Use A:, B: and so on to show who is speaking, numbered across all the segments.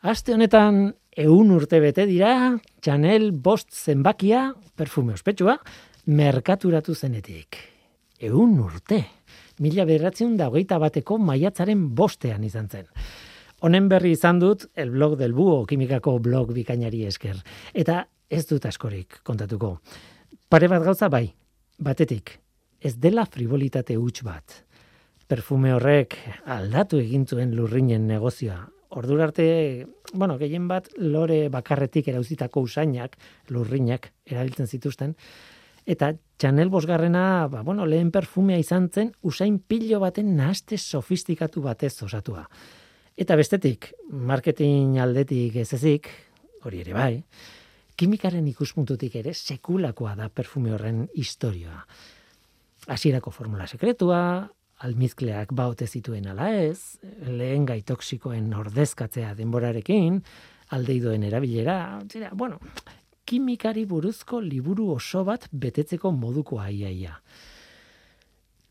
A: Aste honetan eun urte bete dira, Chanel bost zenbakia, perfume ospetsua, merkaturatu zenetik. Eun urte. Mila beratzen da hogeita bateko maiatzaren bostean izan zen. Honen berri izan dut, el blog del buo, kimikako blog bikainari esker. Eta ez dut askorik kontatuko. Pare bat gauza bai, batetik, ez dela frivolitate huts bat. Perfume horrek aldatu egintuen lurrinen negozioa, ordura arte, bueno, gehien bat lore bakarretik erauzitako usainak, lurrinak erabiltzen zituzten eta Chanel bosgarrena, ba, bueno, lehen perfumea izan zen usain pilo baten nahaste sofistikatu batez osatua. Eta bestetik, marketing aldetik ez ezik, hori ere bai, kimikaren ikuspuntutik ere sekulakoa da perfume horren historioa. Hasierako formula sekretua, almizkleak baute zituen ala ez, lehen gai toksikoen ordezkatzea denborarekin, aldeidoen erabilera, zera, bueno, kimikari buruzko liburu oso bat betetzeko moduko aiaia.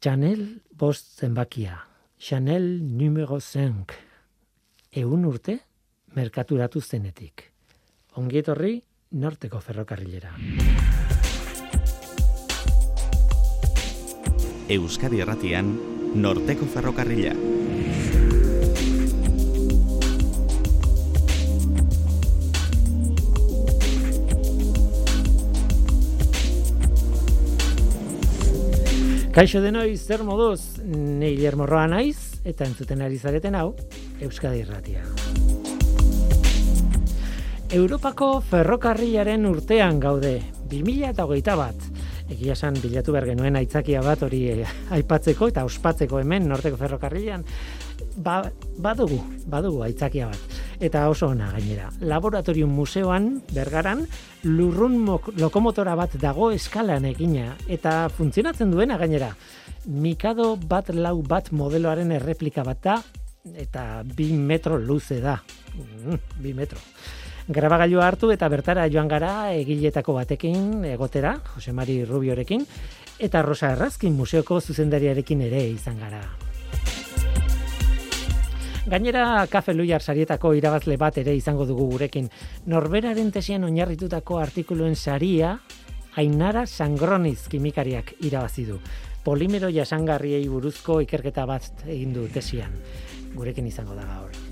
A: Chanel bost zenbakia, Chanel numero 5, eun urte, merkaturatu zenetik. Ongietorri, norteko ferrokarrilera.
B: Euskadi Erratian, Norteko Ferrokarrila.
A: Kaixo denoi, zer moduz, nei lermorroa naiz, eta entzuten ari zareten hau, Euskadi Erratia. Europako ferrokarrilaren urtean gaude, 2008 bat, egia esan bilatu behar genuen aitzakia bat hori eh, aipatzeko eta ospatzeko hemen norteko ferrokarrilan ba, badugu, badugu aitzakia bat. Eta oso ona gainera. Laboratorium museoan, bergaran, lurrun lokomotora bat dago eskalan egina eta funtzionatzen duena gainera. Mikado bat lau bat modeloaren erreplika bat da eta bi metro luze da. Mm, bi metro grabagailua hartu eta bertara joan gara egiletako batekin egotera, Jose Mari Rubiorekin, eta Rosa Errazkin museoko zuzendariarekin ere izan gara. Gainera, Kafe Luiar sarietako irabazle bat ere izango dugu gurekin. Norberaren tesian oinarritutako artikuluen saria, Ainara Sangroniz kimikariak irabazi du. Polimero jasangarriei buruzko ikerketa bat egin du tesian. Gurekin izango da gaur.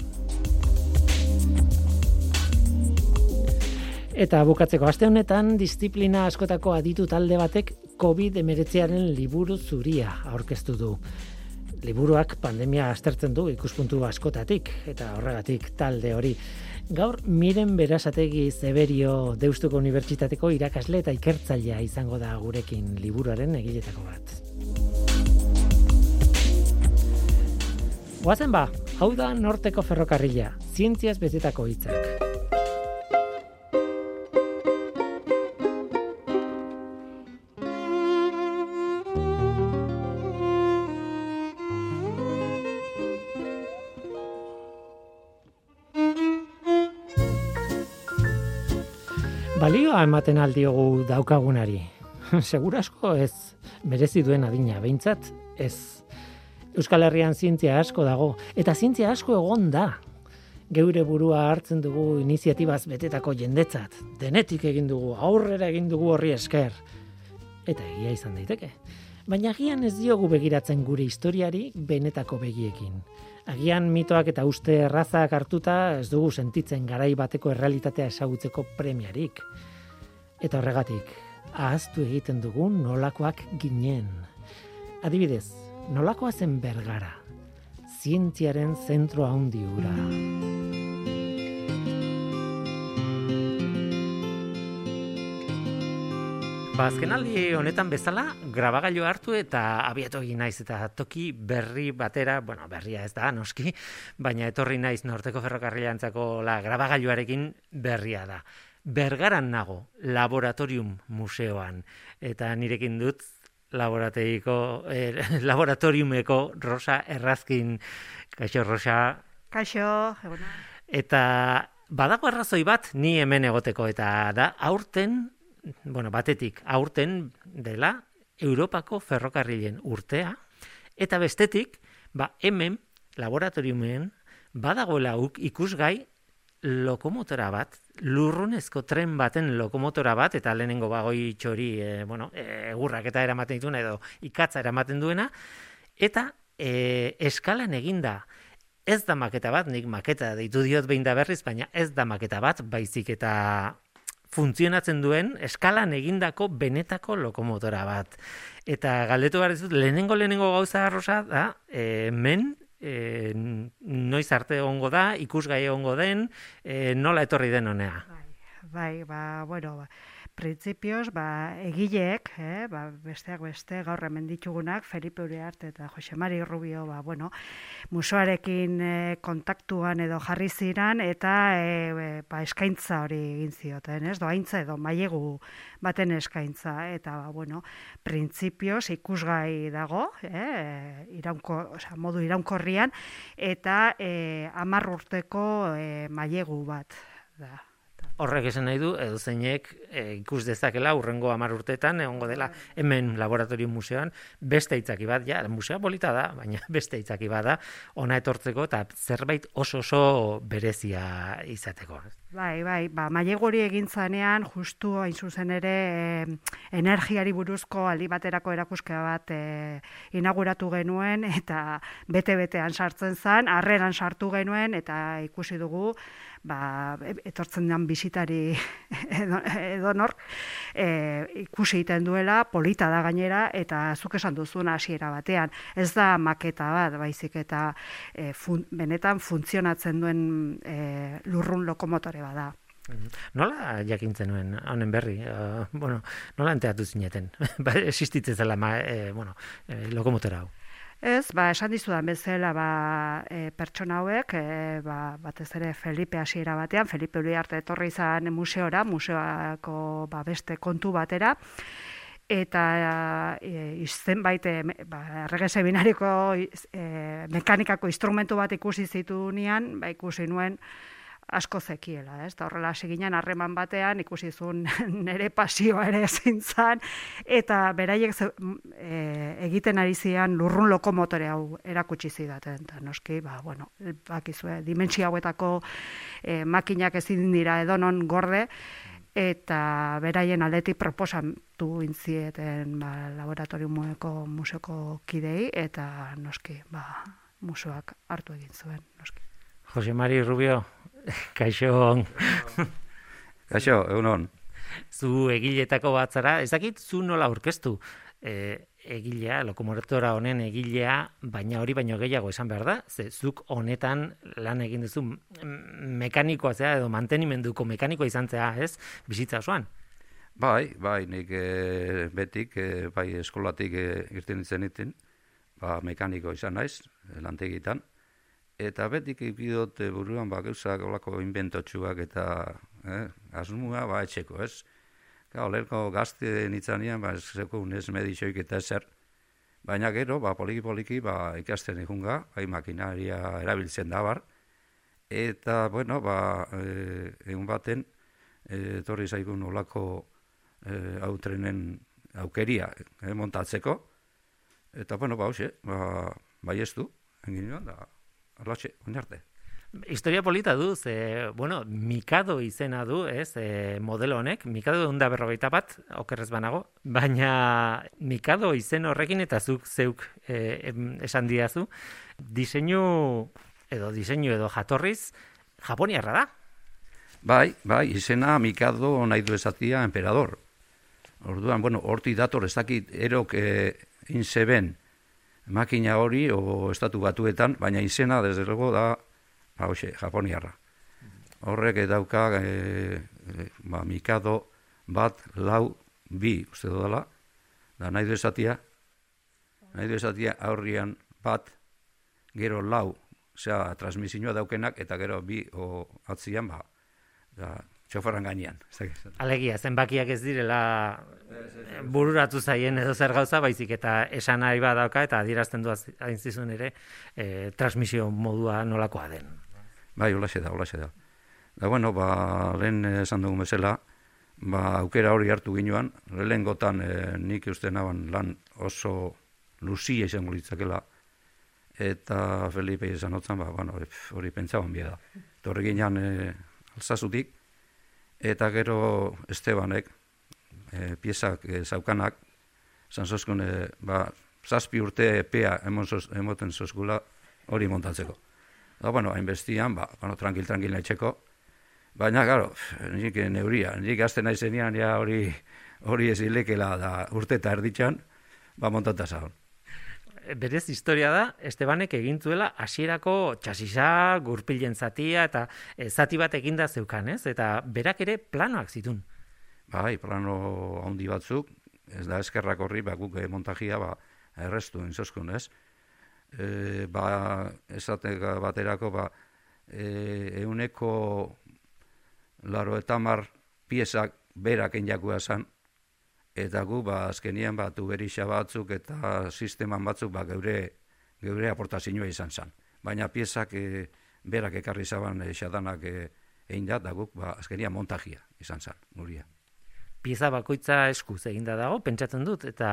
A: Eta bukatzeko aste honetan disiplina askotako aditu talde batek COVID-19aren liburu zuria aurkeztu du. Liburuak pandemia aztertzen du ikuspuntu askotatik eta horregatik talde hori. Gaur miren berasategi Zeberio Deustuko Unibertsitateko irakasle eta ikertzailea izango da gurekin liburuaren egiletako bat. Guazen ba, hau da norteko ferrokarrila, zientziaz betetako hitzak. Balioa ematen aldiogu daukagunari. Segurasko ez merezi duen adina, behintzat ez. Euskal Herrian zientzia asko dago, eta zientzia asko egon da. Geure burua hartzen dugu iniziatibaz betetako jendetzat. Denetik egin dugu, aurrera egin dugu horri esker. Eta egia izan daiteke. Baina agian ez diogu begiratzen gure historiari benetako begiekin. Agian mitoak eta uste errazak hartuta ez dugu sentitzen garai bateko errealitatea esagutzeko premiarik. Eta horregatik, ahaztu egiten dugu nolakoak ginen. Adibidez, nolakoa zen bergara, zientziaren zentro handi ura. Ba, honetan bezala, grabagailu hartu eta abiatu egin naiz eta toki berri batera, bueno, berria ez da, noski, baina etorri naiz norteko ferrokarrilantzako la grabagailuarekin berria da. Bergaran nago, laboratorium museoan, eta nirekin dut laborateiko, eh, laboratoriumeko Rosa Errazkin, kaixo Rosa.
C: Kaixo,
A: Eta badago arrazoi bat ni hemen egoteko, eta da aurten bueno, batetik aurten dela Europako ferrokarrilen urtea. Eta bestetik ba hemen laboratoriumen badagoela ikusgai lokomotora bat, lurrunezko tren baten lokomotora bat, eta lehenengo bagoi txori, e, bueno, e, egurrak eta eramaten dituna, edo ikatza eramaten duena, eta e, eskalan eginda, ez da maketa bat, nik maketa deitu diot behin da berriz, baina ez da maketa bat, baizik eta funtzionatzen duen eskalan egindako benetako lokomotora bat. Eta galdetu behar dizut, lehenengo lehenengo gauza arrosa da, e, men, e, noiz arte egongo da, ikusgai egongo den, e, nola etorri den honea.
C: Bai, bai, ba, bueno, ba, printzipioz, ba, egileek, eh, ba, besteak beste, gaur hemen ditugunak, Felipe Uriarte eta Jose Mari Rubio, ba, bueno, musoarekin eh, kontaktuan edo jarri ziran, eta eh, ba, eskaintza hori egin zioten, ez? Doaintza edo mailegu baten eskaintza, eta, ba, bueno, printzipioz ikusgai dago, eh, iraunko, oza, modu iraunkorrian, eta eh, amarrurteko eh, mailegu bat da
A: horrek esan nahi du, edo zeinek e, ikus dezakela urrengo amar urtetan, egongo dela hemen laboratorio museoan, beste itzaki bat, ja, musea polita da, baina beste itzaki bat da, ona etortzeko eta zerbait oso oso berezia izateko.
C: Bai, bai, ba, mailegori egin zanean, justu hain zuzen ere energiari buruzko aldi baterako erakuskea bat e, inauguratu genuen, eta bete-betean sartzen zen, harreran sartu genuen, eta ikusi dugu, ba, etortzen den bisitari edo, edo nor, e, ikusi egiten duela, polita da gainera, eta zuk esan duzuna hasiera batean. Ez da maketa bat, baizik eta e, benetan funtzionatzen duen e, lurrun lokomotore bada.
A: Mhm. Nola jakintzen nuen, honen berri, uh, bueno, nola enteatu zineten, ba, existitzen zela, ma, e, bueno, e, lokomotora hau.
C: Ez, ba, esan dizudan bezala ba, e, pertsona hauek, e, ba, batez ere Felipe hasiera batean, Felipe Uriarte etorri izan museora, museoako ba, beste kontu batera, eta e, izten baite, ba, errege seminariko e, mekanikako instrumentu bat ikusi zitu ba, ikusi nuen, asko zekiela, ez? Da horrela seginan harreman batean ikusi zuen nere pasioa ere ezin eta beraiek e, egiten ari zian lurrun lokomotore hau erakutsi zidaten ta noski, ba bueno, bakizue dimentsio hauetako e, makinak ezin dira edonon gorde eta beraien aldetik proposatu intzieten ba, laboratoriumueko museoko kidei eta noski, ba, museoak hartu egin zuen, noski.
A: Jose Mari Rubio, Kaixo.
D: Kaixo, egunon.
A: Zu egiletako bat zara, ez dakit zu nola aurkeztu e, egilea, lokomotora honen egilea, baina hori baino gehiago esan behar da, ze zuk honetan lan egin duzu mekanikoa zea, edo mantenimenduko mekanikoa izan zea, ez, bizitza osoan.
D: Bai, bai, nik e, betik, e, bai eskolatik e, irten itzen ba, mekaniko izan naiz, lantegitan, eta betik ikidot buruan ba gauzak olako inventotxuak eta eh, asmua ba etxeko, ez? Ga, olerko gazte nitzanean, ba, zeko unez medixoik eta ezer, baina gero, ba, poliki-poliki, ba, ikasten ikunga, bai makinaria erabiltzen da bar, eta, bueno, ba, e, egun baten, e, torri zaigun olako e, autrenen aukeria e, montatzeko, eta, bueno, ba, hoxe, ba, bai ez du, engin da, Arlatxe, oinarte.
A: Historia polita du, ze, bueno, Mikado izena du, ez, e, modelo honek, Mikado egun da berrogeita bat, okerrez banago, baina Mikado izen horrekin eta zuk zeuk e, esan diazu, diseinu edo diseinu edo jatorriz, Japoniarra da?
D: Bai, bai, izena Mikado nahi du esatia emperador. Orduan, bueno, horti dator ez dakit erok e, inzeben, makina hori o estatu batuetan, baina izena desde luego da ba hoxe, japoniarra. Horrek dauka e, e, ba, mikado bat lau bi uste dela, da nahi du esatia, nahi du esatia aurrian bat gero lau, osea, transmisioa daukenak, eta gero bi o atzian, ba, da, txoferan gainean.
A: Alegia, zenbakiak ez direla bururatu zaien edo zer gauza, baizik eta esan nahi badauka eta adierazten du hain zizun ere e, transmisio modua nolakoa den.
D: Bai, hola da, hola da. Da, bueno, ba, lehen esan dugu bezala, ba, aukera hori hartu ginuan, lehen gotan e, nik uste naban lan oso luzia izango litzakela, eta Felipe izan otzan, ba, bueno, hori pentsaban bia da. Torre ginean, e, alzazutik, eta gero Estebanek, e, piezak e, zaukanak, zantzozkun, e, ba, zazpi urte epea emoten zozkula hori montatzeko. Da, bueno, hainbestian, ba, bueno, tranquil, tranquil nahi Baina, garo, nik neuria, nik azte nahi zenian, ja hori, hori ez da urte eta erditxan, ba, montata zaun.
A: Berez historia da, Estebanek egintuela hasierako txasisa, gurpilen zatia, eta e, zati bat eginda zeukan, ez? Eta berak ere planoak zitun.
D: Bai, plano handi batzuk, ez da eskerrak horri, ba, guk eh, montajia, ba, errestu entzozkun, ez? E, ba, esateka baterako, ba, e, euneko laro eta mar piezak berak enjakua zan, eta gu, ba, azkenian, ba, tuberixa batzuk eta sisteman batzuk, ba, geure, geure aportazioa izan zan. Baina piezak e, berak ekarri zaban e, xadanak e, egin da, da guk, ba, azkenian montajia izan zan, guria
A: pieza bakoitza eskuz eginda dago, pentsatzen dut, eta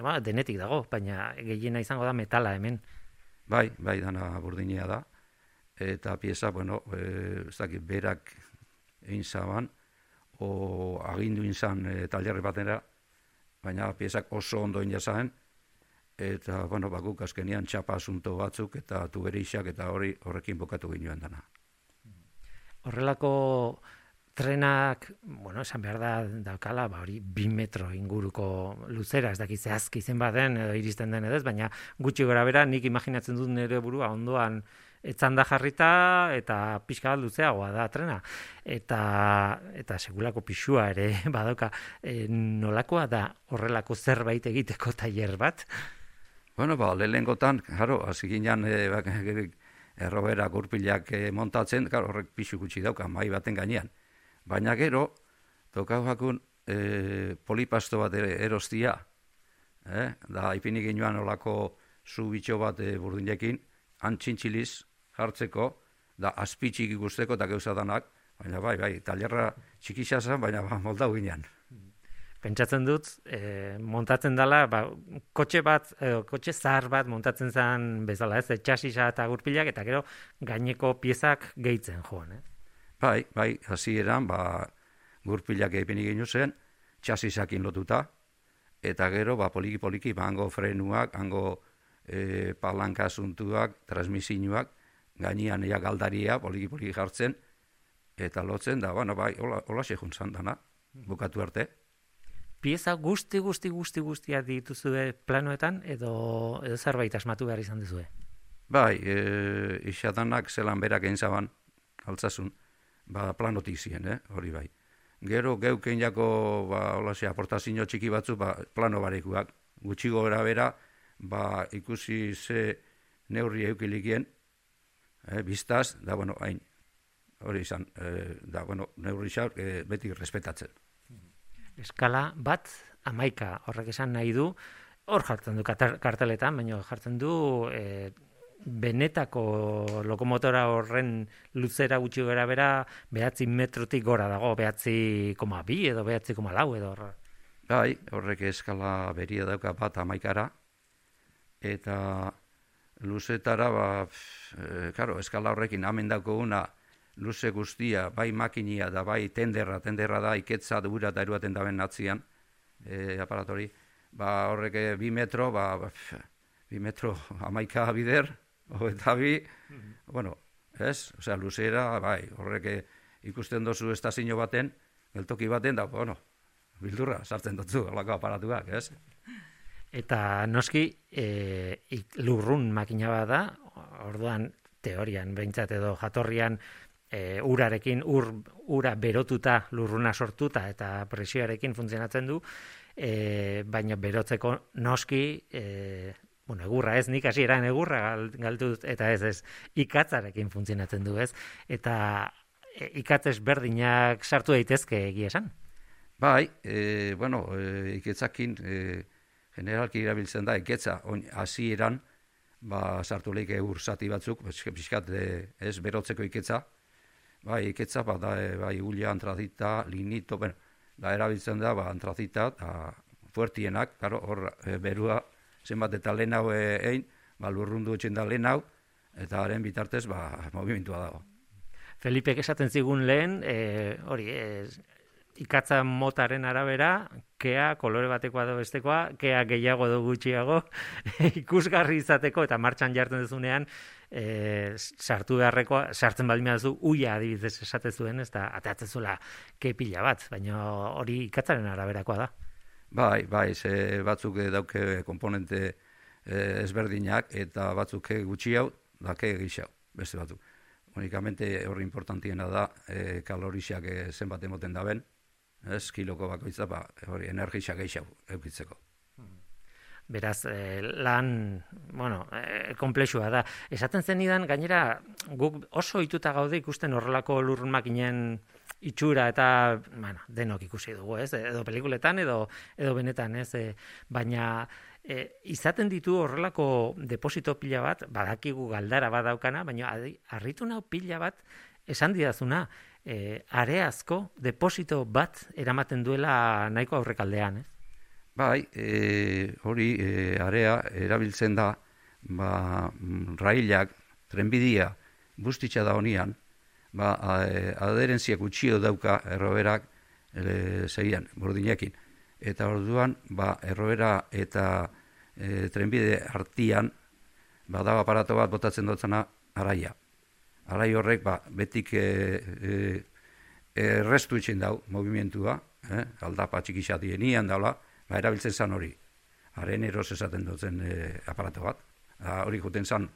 A: ba, denetik dago, baina gehiena izango da metala hemen.
D: Bai, bai, dana burdinea da, eta pieza, bueno, e, ez dakit, berak egin zaban, o agindu inzan e, talerri batera, baina piezak oso ondo inazaren, eta, bueno, bakuk azkenian txapa asunto batzuk, eta tuberixak, eta hori horrekin bokatu ginoen dana.
A: Horrelako trenak, bueno, esan behar da daukala, ba hori bi metro inguruko luzera, ez dakiz zehazki zen baden edo iristen den edo baina gutxi gora bera nik imaginatzen dut nire burua ondoan etzan da jarrita eta pixka bat luzeagoa da trena. Eta, eta segulako pixua ere badauka e, nolakoa da horrelako zerbait egiteko tailer bat?
D: Bueno, ba, lehengotan, jaro, hasi ginean, e, ba, errobera gurpilak e, montatzen, horrek pixu gutxi dauka, mai baten gainean. Baina gero, tokau jakun e, polipasto bat ere erostia, eh? da ipinik inoan olako zu bitxo bat e, burdinekin, antxintxiliz jartzeko, da azpitxik ikusteko eta gauza danak, baina bai, bai, talerra txikisa zen, baina ba, moldau ginean.
A: Pentsatzen dut, e, montatzen dela, ba, kotxe bat, e, kotxe zahar bat montatzen zen bezala, ez, txasisa eta gurpilak, eta gero gaineko piezak gehitzen joan, eh?
D: Bai, bai, hasieran ba, gurpilak egin egin zen, txasisakin lotuta, eta gero, ba, poliki-poliki, ba, hango frenuak, hango e, palanka asuntuak, transmisinuak, gainean ea galdaria, poliki-poliki jartzen, eta lotzen, da, bueno, bai, hola, hola zan dana, bukatu arte.
A: Pieza guzti, guzti, guzti, guztia dituzue planoetan, edo, edo zerbait asmatu behar izan duzue?
D: Bai, e, isadanak zelan berak egin zaban, altzasun, ba, planotik ziren, eh? hori bai. Gero, geuken jako, ba, hola aportazio txiki batzu, ba, plano barekuak. Gutxi gora bera, ba, ikusi ze neurri eukilikien, eh, biztaz, da, bueno, hain, hori izan, eh, da, bueno, neurri xaur, eh, beti respetatzen.
A: Eskala bat, amaika, horrek esan nahi du, hor jartzen du karteletan, baina jartzen du, eh, benetako lokomotora horren luzera gutxi gara bera behatzi metrotik gora dago, behatzi koma bi edo behatzi koma lau edo horra.
D: Bai, horrek eskala beria dauka bat amaikara, eta luzetara, ba, e, karo, eskala horrekin amen dauko una, luze guztia, bai makinia da bai tenderra, tenderra da iketza dura da eruaten daben natzian, e, aparatori, ba, horrek e, bi metro, ba, bi metro amaika bider, eta bi, bueno, ez, osea, luzera, bai, horrek ikusten dozu estazio baten, geltoki baten, da, bueno, bildurra, sartzen dutzu, alako aparatuak, ez?
A: Eta noski, e, lurrun makina bat da, orduan, teorian, behintzat edo jatorrian, e, urarekin, ur, ura berotuta, lurruna sortuta, eta presioarekin funtzionatzen du, e, baina berotzeko noski, e, bueno, egurra ez, nik hasi eran egurra galtu eta ez ez, ikatzarekin funtzionatzen du ez, eta e, ikatzez berdinak sartu daitezke egia esan?
D: Bai, e, bueno, e, iketzakin e, generalki irabiltzen da, iketza hasi eran, ba, sartu lehik egur zati batzuk, pixkat e, ez berotzeko iketza, bai, iketza, ba, da, e, bai, ulia, antrazita, linito, ben, da, erabiltzen da, ba, antrazita, eta fuertienak, karo, hor, e, berua, zenbat eta lehen hau egin, ba, lurrundu etxen da lehen hau, eta haren bitartez, ba, movimentua dago.
A: Felipek esaten zigun lehen, e, hori, e, ikatza motaren arabera, kea kolore batekoa edo bestekoa, kea gehiago edo gutxiago, ikusgarri izateko eta martxan jartzen duzunean, e, sartu beharrekoa, sartzen baldin duzu uia adibidez esate zuen, ez da, ateatzen zuela kepila bat, baina hori ikatzaren araberakoa da.
D: Bai, bai, ze batzuk dauke komponente eh, ezberdinak eta batzuk gutxi hau, dake gixau, beste batzuk. Unikamente horri importantiena da e, kalorixak zenbat emoten daben, ez, kiloko bakoitza, ba, hori, energisa gehiago eukitzeko.
A: Beraz, eh, lan, bueno, eh, komplexua da. Esaten zen idan, gainera, guk oso ituta gaude ikusten horrelako lur makinen itxura eta, bueno, denok ikusi dugu, ez? Edo pelikuletan, edo, edo benetan, ez? E, baina, e, izaten ditu horrelako deposito pila bat, badakigu galdara badaukana, baina harritu nau pila bat, esan didazuna, e, areazko deposito bat eramaten duela nahiko aurrekaldean, ez?
D: Bai, e, hori e, area erabiltzen da, ba, mm, railak, trenbidia, bustitza da honian, ba, aderentziak utxio dauka erroberak e, zeian, bordinekin. Eta orduan, ba, errobera eta e, trenbide artian, ba, da aparato bat botatzen dutzena araia alai horrek ba, betik e, e, errestu itxen dau movimentua, eh? aldapa txikixatien ian daula, ba, erabiltzen zan hori. Haren eros esaten dutzen e, aparato bat. Ha, hori juten zan,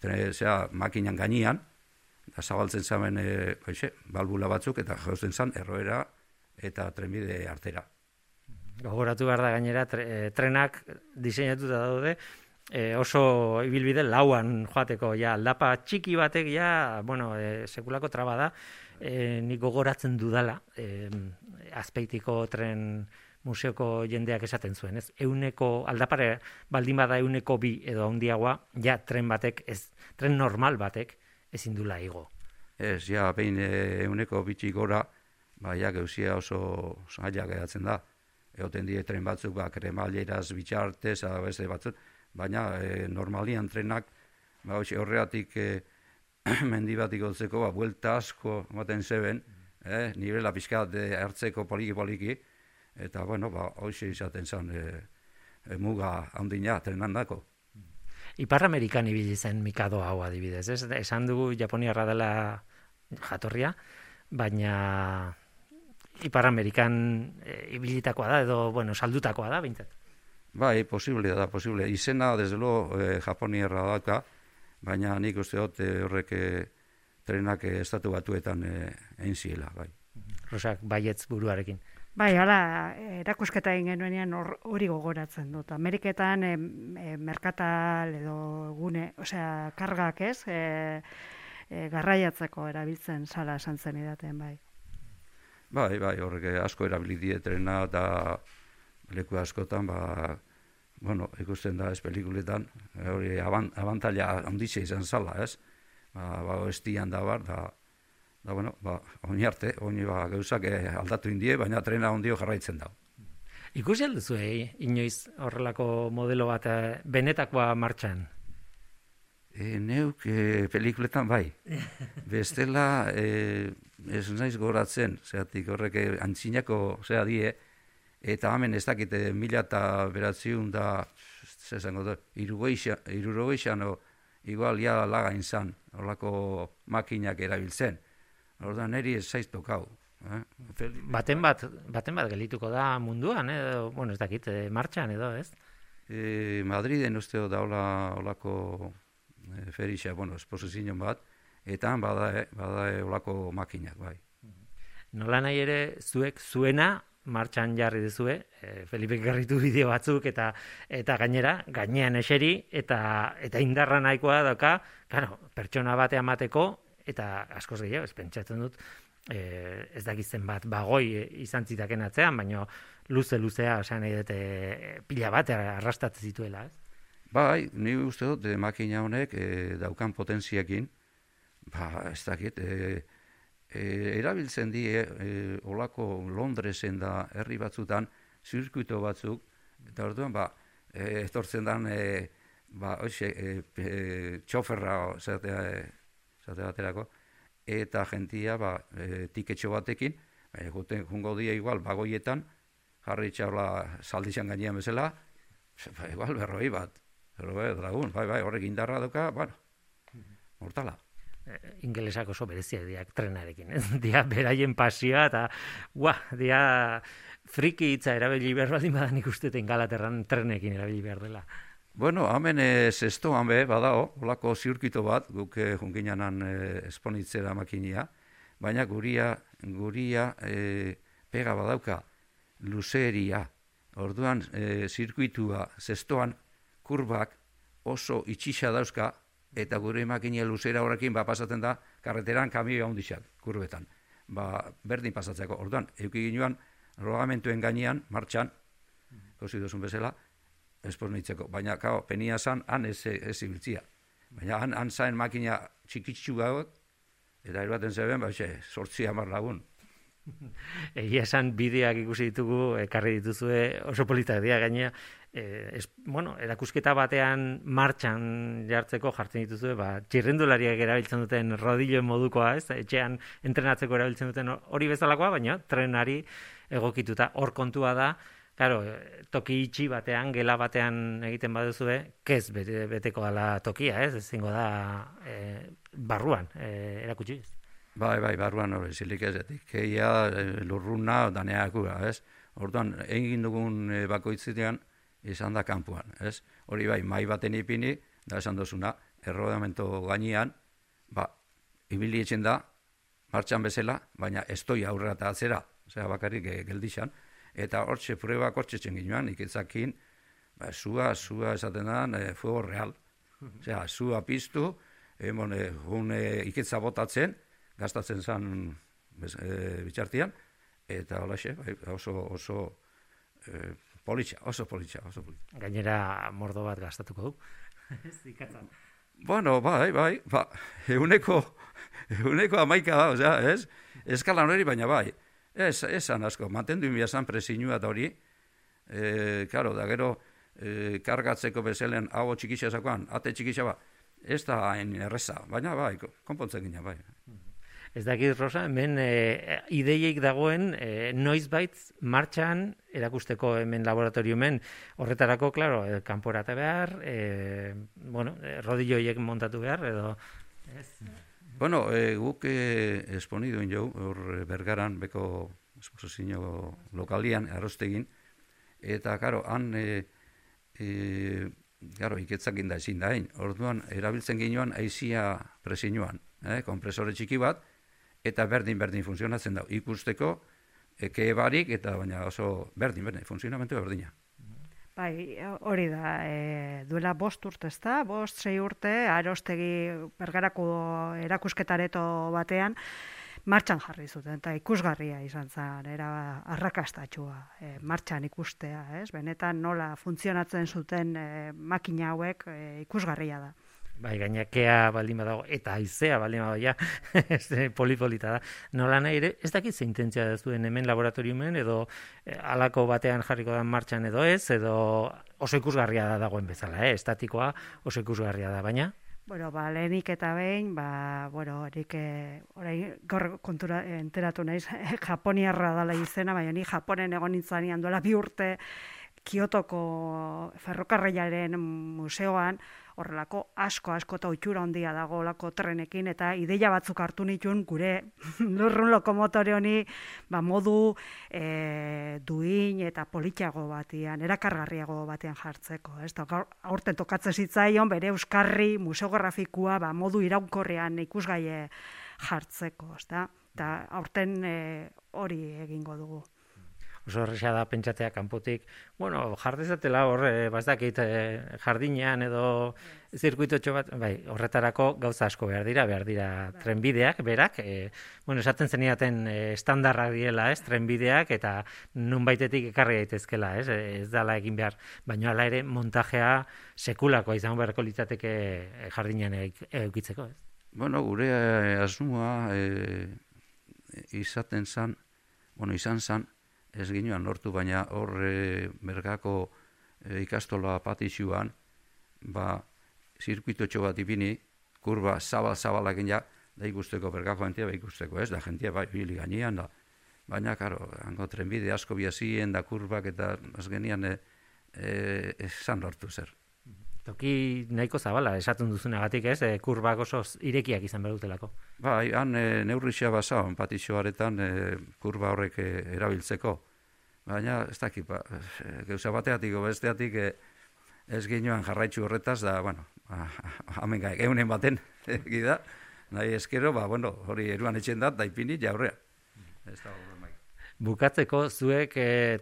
D: zera, makinan gainean, da zabaltzen zamen e, baixe, balbula batzuk, eta jauzen zan erroera eta trenbide artera.
A: Gogoratu behar da gainera, e, trenak diseinatuta daude, e, oso ibilbide lauan joateko ja aldapa txiki batek ja bueno e, sekulako traba da. E, nik gogoratzen dudala e, azpeitiko tren museoko jendeak esaten zuen ez? Euneko aldapare baldin bada euneko bi edo handiagoa ja tren batek ez tren normal batek ezin dula igo.
D: Ez ja behin euneko bitxi gora ba ja geusia oso zaila geratzen da. Egoten die tren batzuk ba kremaleraz bitxartez beste batzuk baina e, normalian trenak ba hoxe horreatik e, mendi bat ba vuelta asko ematen zeben eh nivela pizkat hartzeko poliki poliki eta bueno ba hoxe izaten zen e, e, muga handina trenandako
A: Ipar Amerikan ibili zen Mikado hau adibidez, ez? Esan dugu Japoniarra dela jatorria, baina Ipar Amerikan e, ibilitakoa da edo bueno, saldutakoa da beintzat.
D: Bai, posible da, posible. Izena, desde lo, eh, Japonierra daka, baina nik uste dut eh, horrek eh, trenak estatu batuetan eh, egin ziela, bai.
A: Rosak, baietz buruarekin.
C: Bai, hala, erakusketa egin genuenean hori gogoratzen dut. Ameriketan e, merkatal edo gune, osea, kargak ez, e, e, garraiatzeko erabiltzen sala esan zen edaten, bai.
D: Bai, bai, horrek asko erabili trena da leku askotan, ba, bueno, ikusten da ez pelikuletan, hori abantaila handitxe izan zala, ez? Ba, ba estian da bar, da, da bueno, ba, oin arte, oin ba, gauzak eh, aldatu indie, baina trena ondio jarraitzen da.
A: Ikusi alduzu, eh, inoiz horrelako modelo bat eh, benetakoa martxan?
D: E, neuk e, pelikuletan bai. Bestela, e, ez naiz goratzen, zeatik horrek antzinako, zea die, eta hemen ez dakite mila eta beratziun da, zezango da, irurogeixan, igual ja laga inzan, horlako makinak erabiltzen. Horda neri ez zaiztok hau. Eh?
A: Baten bat, baten bat gelituko da munduan, edo, bueno, ez dakit, e, martxan edo, ez?
D: E, Madriden uste da hola, holako e, ferixa, bueno, esposizioen bat, eta bada, eh, bada holako makinak, bai.
A: Nola nahi ere, zuek, zuena, martxan jarri duzue, e, Felipe garritu bideo batzuk eta eta gainera gainean eseri eta eta indarra nahikoa dauka, claro, pertsona bate amateko eta askoz gehiago ez pentsatzen dut e, ez dakitzen bat bagoi izan zitaken atzean, baino luze luzea esan nahi dute pila bat arrastatzen zituela, ez?
D: Bai, ni uste dut makina honek e, daukan potentziakin, ba, ez dakit, e, e, erabiltzen die e, olako Londresen da herri batzutan zirkuito batzuk eta orduan ba e, etortzen dan e, ba hoxe e, e, txoferra zatea e, baterako eta jentia ba, e, tiketxo batekin, e, juten jungo dia igual, bagoietan, jarri txaula saldizan gainean bezala, ba, igual berroi bat, berroi dragun, bai, bai, horrek indarra duka, bueno, mortala.
A: Eh, ingelesak oso bereziak diak trenarekin, ez? Dia beraien pasioa eta, ua, dia friki hitza erabili behar baldin badan ikusteten galaterran trenekin erabili behar dela.
D: Bueno, hemen e, zestoan be, badao, olako ziurkito bat, guk e, junkinanan e, esponitzera makinia, baina guria, guria e, pega badauka, luzeria, orduan e, zirkuitua zestoan kurbak oso itxisa dauzka, eta gure makinia luzera horrekin ba pasatzen da karreteran kamio handixak kurbetan. Ba, berdin pasatzeko. Orduan, euki ginoan, rogamentuen gainean, martxan, kosi duzun bezala, espoz Baina, kao, penia zan, han ez, ez ibiltzia. Baina, han, han zain makina txikitsu gauak, eta erbaten zeben, ba, xe, sortzi amar lagun.
A: Egia esan bideak ikusi ditugu, ekarri dituzue oso politak dira gainea, e, es, bueno, erakusketa batean martxan jartzeko jartzen dituzue, ba, txirrendulariak erabiltzen duten rodilloen modukoa, ez, etxean entrenatzeko erabiltzen duten hori bezalakoa, baina trenari egokituta hor kontua da, Claro, toki itxi batean, gela batean egiten baduzu kez bete, beteko dela tokia, ez? Ezingo da e, barruan e, erakutsi.
D: Bai, bai, barruan hori, zilik ez, keia e, lurruna daneakura, ez? Orduan, egin dugun e, bakoitzitean, izan da kanpuan, ez? Hori bai, mai baten ipini, da esan dozuna, errodamento gainean, ba, ibili da, martxan bezala, baina ez toi aurrera eta atzera, osea, bakarrik e, geldixan, eta hortxe prueba hortxe txen ginoan, ikitzakin, ba, zua, zua esaten da, e, fuego real. Osea, zua piztu, emon, e, hun e, ikitza botatzen, gastatzen zan bez, e, bitxartian, eta hola bai, oso, oso e, politxa, oso politxa, oso politxa.
A: Gainera mordo bat gastatuko du.
D: Bueno, bai, bai, ba, euneko, euneko amaika da, osea, ez? Eskalan hori, baina bai. Ez, esan asko, mantendu inbia zan presinua da hori, e, karo, da gero, e, kargatzeko bezelen hau txikisa zakoan, ate txikisa ba, ez da hain erreza, baina bai, konpontzen gina, bai.
A: Ez dakit, Rosa, hemen e, ideiek dagoen e, noiz baitz martxan erakusteko hemen laboratoriumen horretarako, klaro, e, kanporata behar, e, bueno, rodilloiek montatu behar, edo... Ez.
D: Bueno, e, guk e, esponidu jo, hor eh, bergaran, beko esposizio lokalian, arrostegin, eta, karo, han, e, e, karo, iketzak da ezin da, orduan, erabiltzen ginoan, aizia presinuan, eh, kompresore txiki bat, eta berdin-berdin funtzionatzen da, ikusteko, eke barik, eta baina oso berdin, berdin, funtzionamentu berdina.
C: Bai, hori da, e, duela bost urte ez da, bost, sei urte, arostegi bergarako erakusketareto batean, martxan jarri zuten, eta ikusgarria izan zen, era arrakastatxua, e, martxan ikustea, ez? Benetan nola funtzionatzen zuten e, makina hauek e, ikusgarria da.
A: Bai, gainakea baldin badago, eta aizea baldin badago, ja, polipolita da. Nola nahi ere, ez dakit ze intentzia da zuen hemen laboratoriumen, edo eh, alako batean jarriko da martxan edo ez, edo oso ikusgarria da dagoen bezala, eh? estatikoa oso ikusgarria da, baina?
C: Bueno, ba, lehenik eta behin, ba, bueno, erik, eh, orai, gaur kontura enteratu naiz, japoniarra dala izena, baina ni japonen egon nintzen duela bi urte, Kiotoko ferrokarrilaren museoan, horrelako asko asko eta utxura handia dago lako trenekin eta ideia batzuk hartu nitun gure lurrun lokomotore honi ba, modu e, duin eta politxago batean, erakargarriago batean jartzeko. Ez da, aurten tokatzen zitzaion bere euskarri museografikoa ba, modu iraunkorrean ikusgaie jartzeko. Ez da? Eta aurten e, hori egingo dugu
A: oso horreza da pentsatzea kanpotik, bueno, jardezatela hor, e, bazdakit, e, jardinean edo zirkuitotxo bat, bai, horretarako gauza asko behar dira, behar dira trenbideak, berak, e, bueno, esaten zeniaten e, estandarrak diela, ez, trenbideak, eta nun baitetik ekarri daitezkela, ez, ez dala egin behar, baina ala ere montajea sekulako izan beharko litzateke jardinean eukitzeko, ez?
D: Bueno, gure asmoa e, izaten zan, bueno, izan zan, ez ginoan lortu, baina hor e, mergako e, ikastola patixuan, ba, zirkuitotxo bat ipini, kurba zabal-zabalak ja, da ikusteko bergako jentia, ba ikusteko, ez, da jentia bai bili gainean, da, baina, karo, hango trenbide asko biazien, da kurbak, eta azgenian, e, e, esan lortu zer.
A: Toki nahiko zabala, esaten duzunagatik ez, e, kurbak oso irekiak izan behar dutelako.
D: Bai, han e, neurrixea basa, patixoaretan e, kurba horrek e, erabiltzeko. Baina, ez dakit, ba, e, gauza bateatik, besteatik, e, ez ginoan jarraitzu horretaz, da, bueno, hamen gai, geunen baten, egida, nahi eskero, ba, bueno, hori eruan etxen dat, da ipini, jaurrea. Ez da,
A: Bukatzeko, zuek e,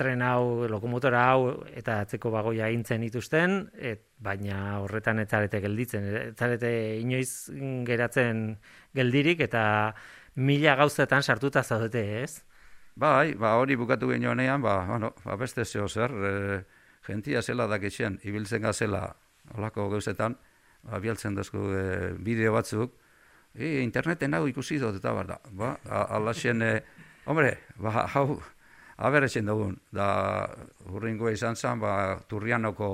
A: tren hau, lokomotora hau, eta atzeko bagoia intzen ituzten, et, baina horretan etzarete gelditzen, etzarete inoiz geratzen geldirik, eta mila gauzetan sartuta zaudete, ez?
D: Bai, ba, hori bukatu genionean, ba, bueno, ba, beste zeo zer, e, gentia zela daketxean, ibiltzen gazela olako gauzetan, ba, bialtzen dazku e, bideo batzuk, e, interneten hau ikusi dut eta bar da, ba, alaxen, e, hombre, ba, hau, aberretzen dugun, da, hurringo izan zen, ba, turrianoko,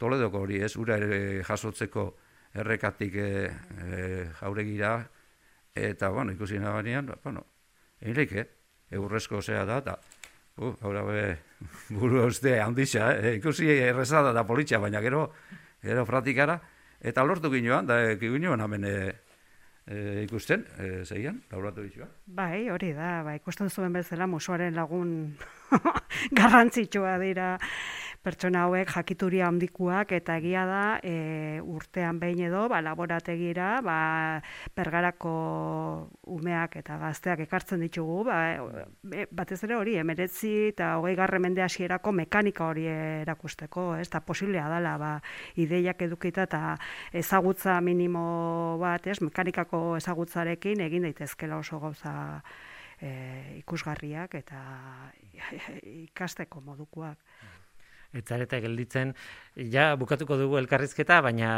D: toledoko hori ez, ura ere jasotzeko errekatik e, e, jauregira, eta, bueno, ikusi nabanean, ba, bueno, egin eurrezko zea da, eta, Uh, ahora be, buru uste handitza, eh? ikusi errezada da politxa, baina gero, gero pratikara, eta lortu ginoan, da ginoan hemen e, ikusten, e, zeian, lauratu ditua.
C: Bai, hori da, bai, ikusten zuen bezala musuaren lagun garrantzitsua dira pertsona hauek jakituria handikuak eta egia da e, urtean behin edo ba, laborategira ba, pergarako umeak eta gazteak ekartzen ditugu ba, e, batez ere hori emeretzi eta hogei garre mende hasierako mekanika hori erakusteko ez? Da posiblea dela ba, ideiak edukita eta ezagutza minimo bat ez? Mekanikako ezagutzarekin egin daitezkela oso gauza e, ikusgarriak eta ikasteko modukoak
A: etzareta gelditzen, ja bukatuko dugu elkarrizketa, baina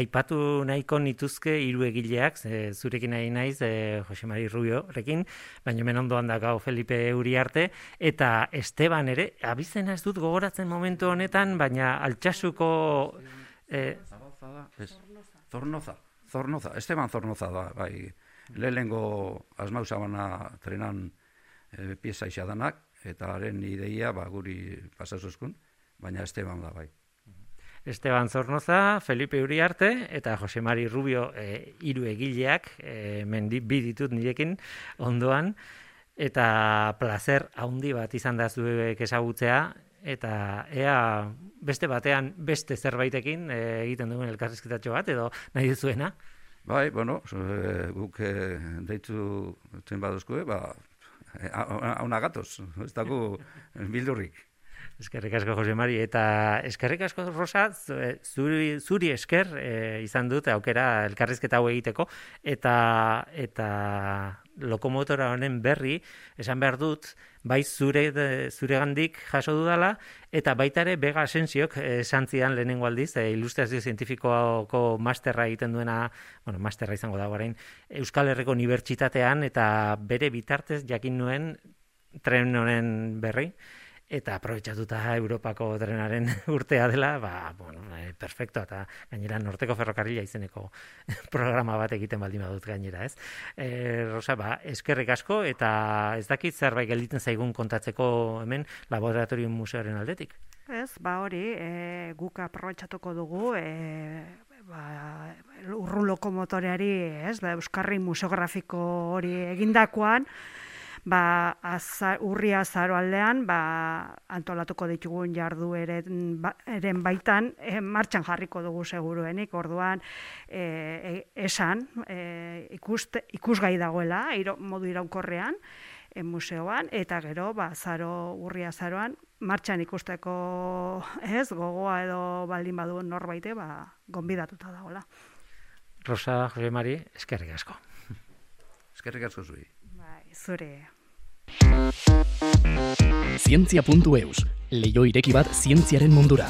A: aipatu nahiko nituzke hiru egileak, zurekin nahi naiz, e, Jose Mari Rubio rekin, baina hemen ondoan da gau Felipe Uriarte, eta Esteban ere, abizena ez dut gogoratzen momentu honetan, baina altxasuko...
D: E, Zornoza, Zornoza, Esteban Zornoza da, bai, lehengo asmausabana trenan e, pieza isadanak, eta haren ideia ba, guri pasazuzkun baina Esteban da bai.
A: Esteban Zornoza, Felipe Uriarte eta Jose Mari Rubio e, hiru egileak, e, mendi bi ditut nirekin ondoan, eta placer haundi bat izan da zuek ezagutzea, eta ea beste batean beste zerbaitekin e, egiten duen elkarrizketatxo bat, edo nahi duzuena?
D: Bai, bueno, e, guk e, deitu zen baduzkue, ba, hauna gatoz, ez dago bildurrik.
A: Eskerrik asko Jose Mari. Eta eskerrik asko Rosa zuri, zuri esker e, izan dut aukera elkarrizketa hau egiteko. Eta eta lokomotora honen berri esan behar dut bai zure zuregandik jaso dudala eta baita ere Bega Asensiok esan zian lehenengo aldiz e, ilustrazio zientifikoako masterra egiten duena, bueno, masterra izango da orain Euskal Herriko Unibertsitatean eta bere bitartez jakin nuen tren honen berri eta aprobetxatuta Europako trenaren urtea dela, ba, bueno, e, perfecto, eta gainera norteko ferrokarrila izeneko programa bat egiten baldin badut gainera, ez? E, Rosa, ba, eskerrik asko, eta ez dakit zerbait gelditzen zaigun kontatzeko hemen laboratorium museoaren aldetik?
C: Ez, ba hori, e, guk aprobetxatuko dugu, e, ba, urrun lokomotoreari, ez, da, Euskarri museografiko hori egindakoan, ba, azar, urria azaro aldean, ba, antolatuko ditugun jardu eren, ba, eren baitan, e, martxan jarriko dugu seguruenik, orduan e, esan, e, ikuste, ikusgai dagoela, iro, modu iraunkorrean, e, museoan, eta gero, ba, zaro, urria zaroan, martxan ikusteko ez, gogoa edo baldin badu norbaite, ba, gonbidatuta dagoela.
A: Rosa, Jose Mari, eskerrik asko.
D: Eskerrik asko zui
C: zure.
E: Zientzia.eus, leio ireki bat zientziaren mundura.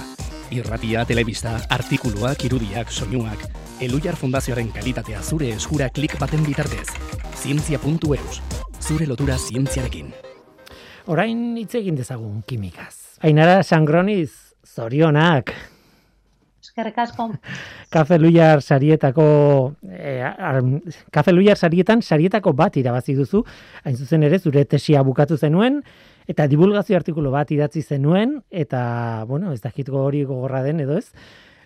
E: Irratia, telebista, artikuluak, irudiak, soinuak, Elujar Fundazioaren kalitatea zure eskura klik baten bitartez. Zientzia.eus, zure lotura zientziarekin.
A: Orain hitz egin dezagun kimikaz. Ainara Sangroniz, zorionak.
F: Eskerrik asko.
A: Kafe Luiar sarietako e, Kafe Luiar sarietan sarietako bat irabazi duzu, hain zuzen ere zure tesia bukatu zenuen eta divulgazio artikulu bat idatzi zenuen eta bueno, ez dakit hori gogorra den edo ez.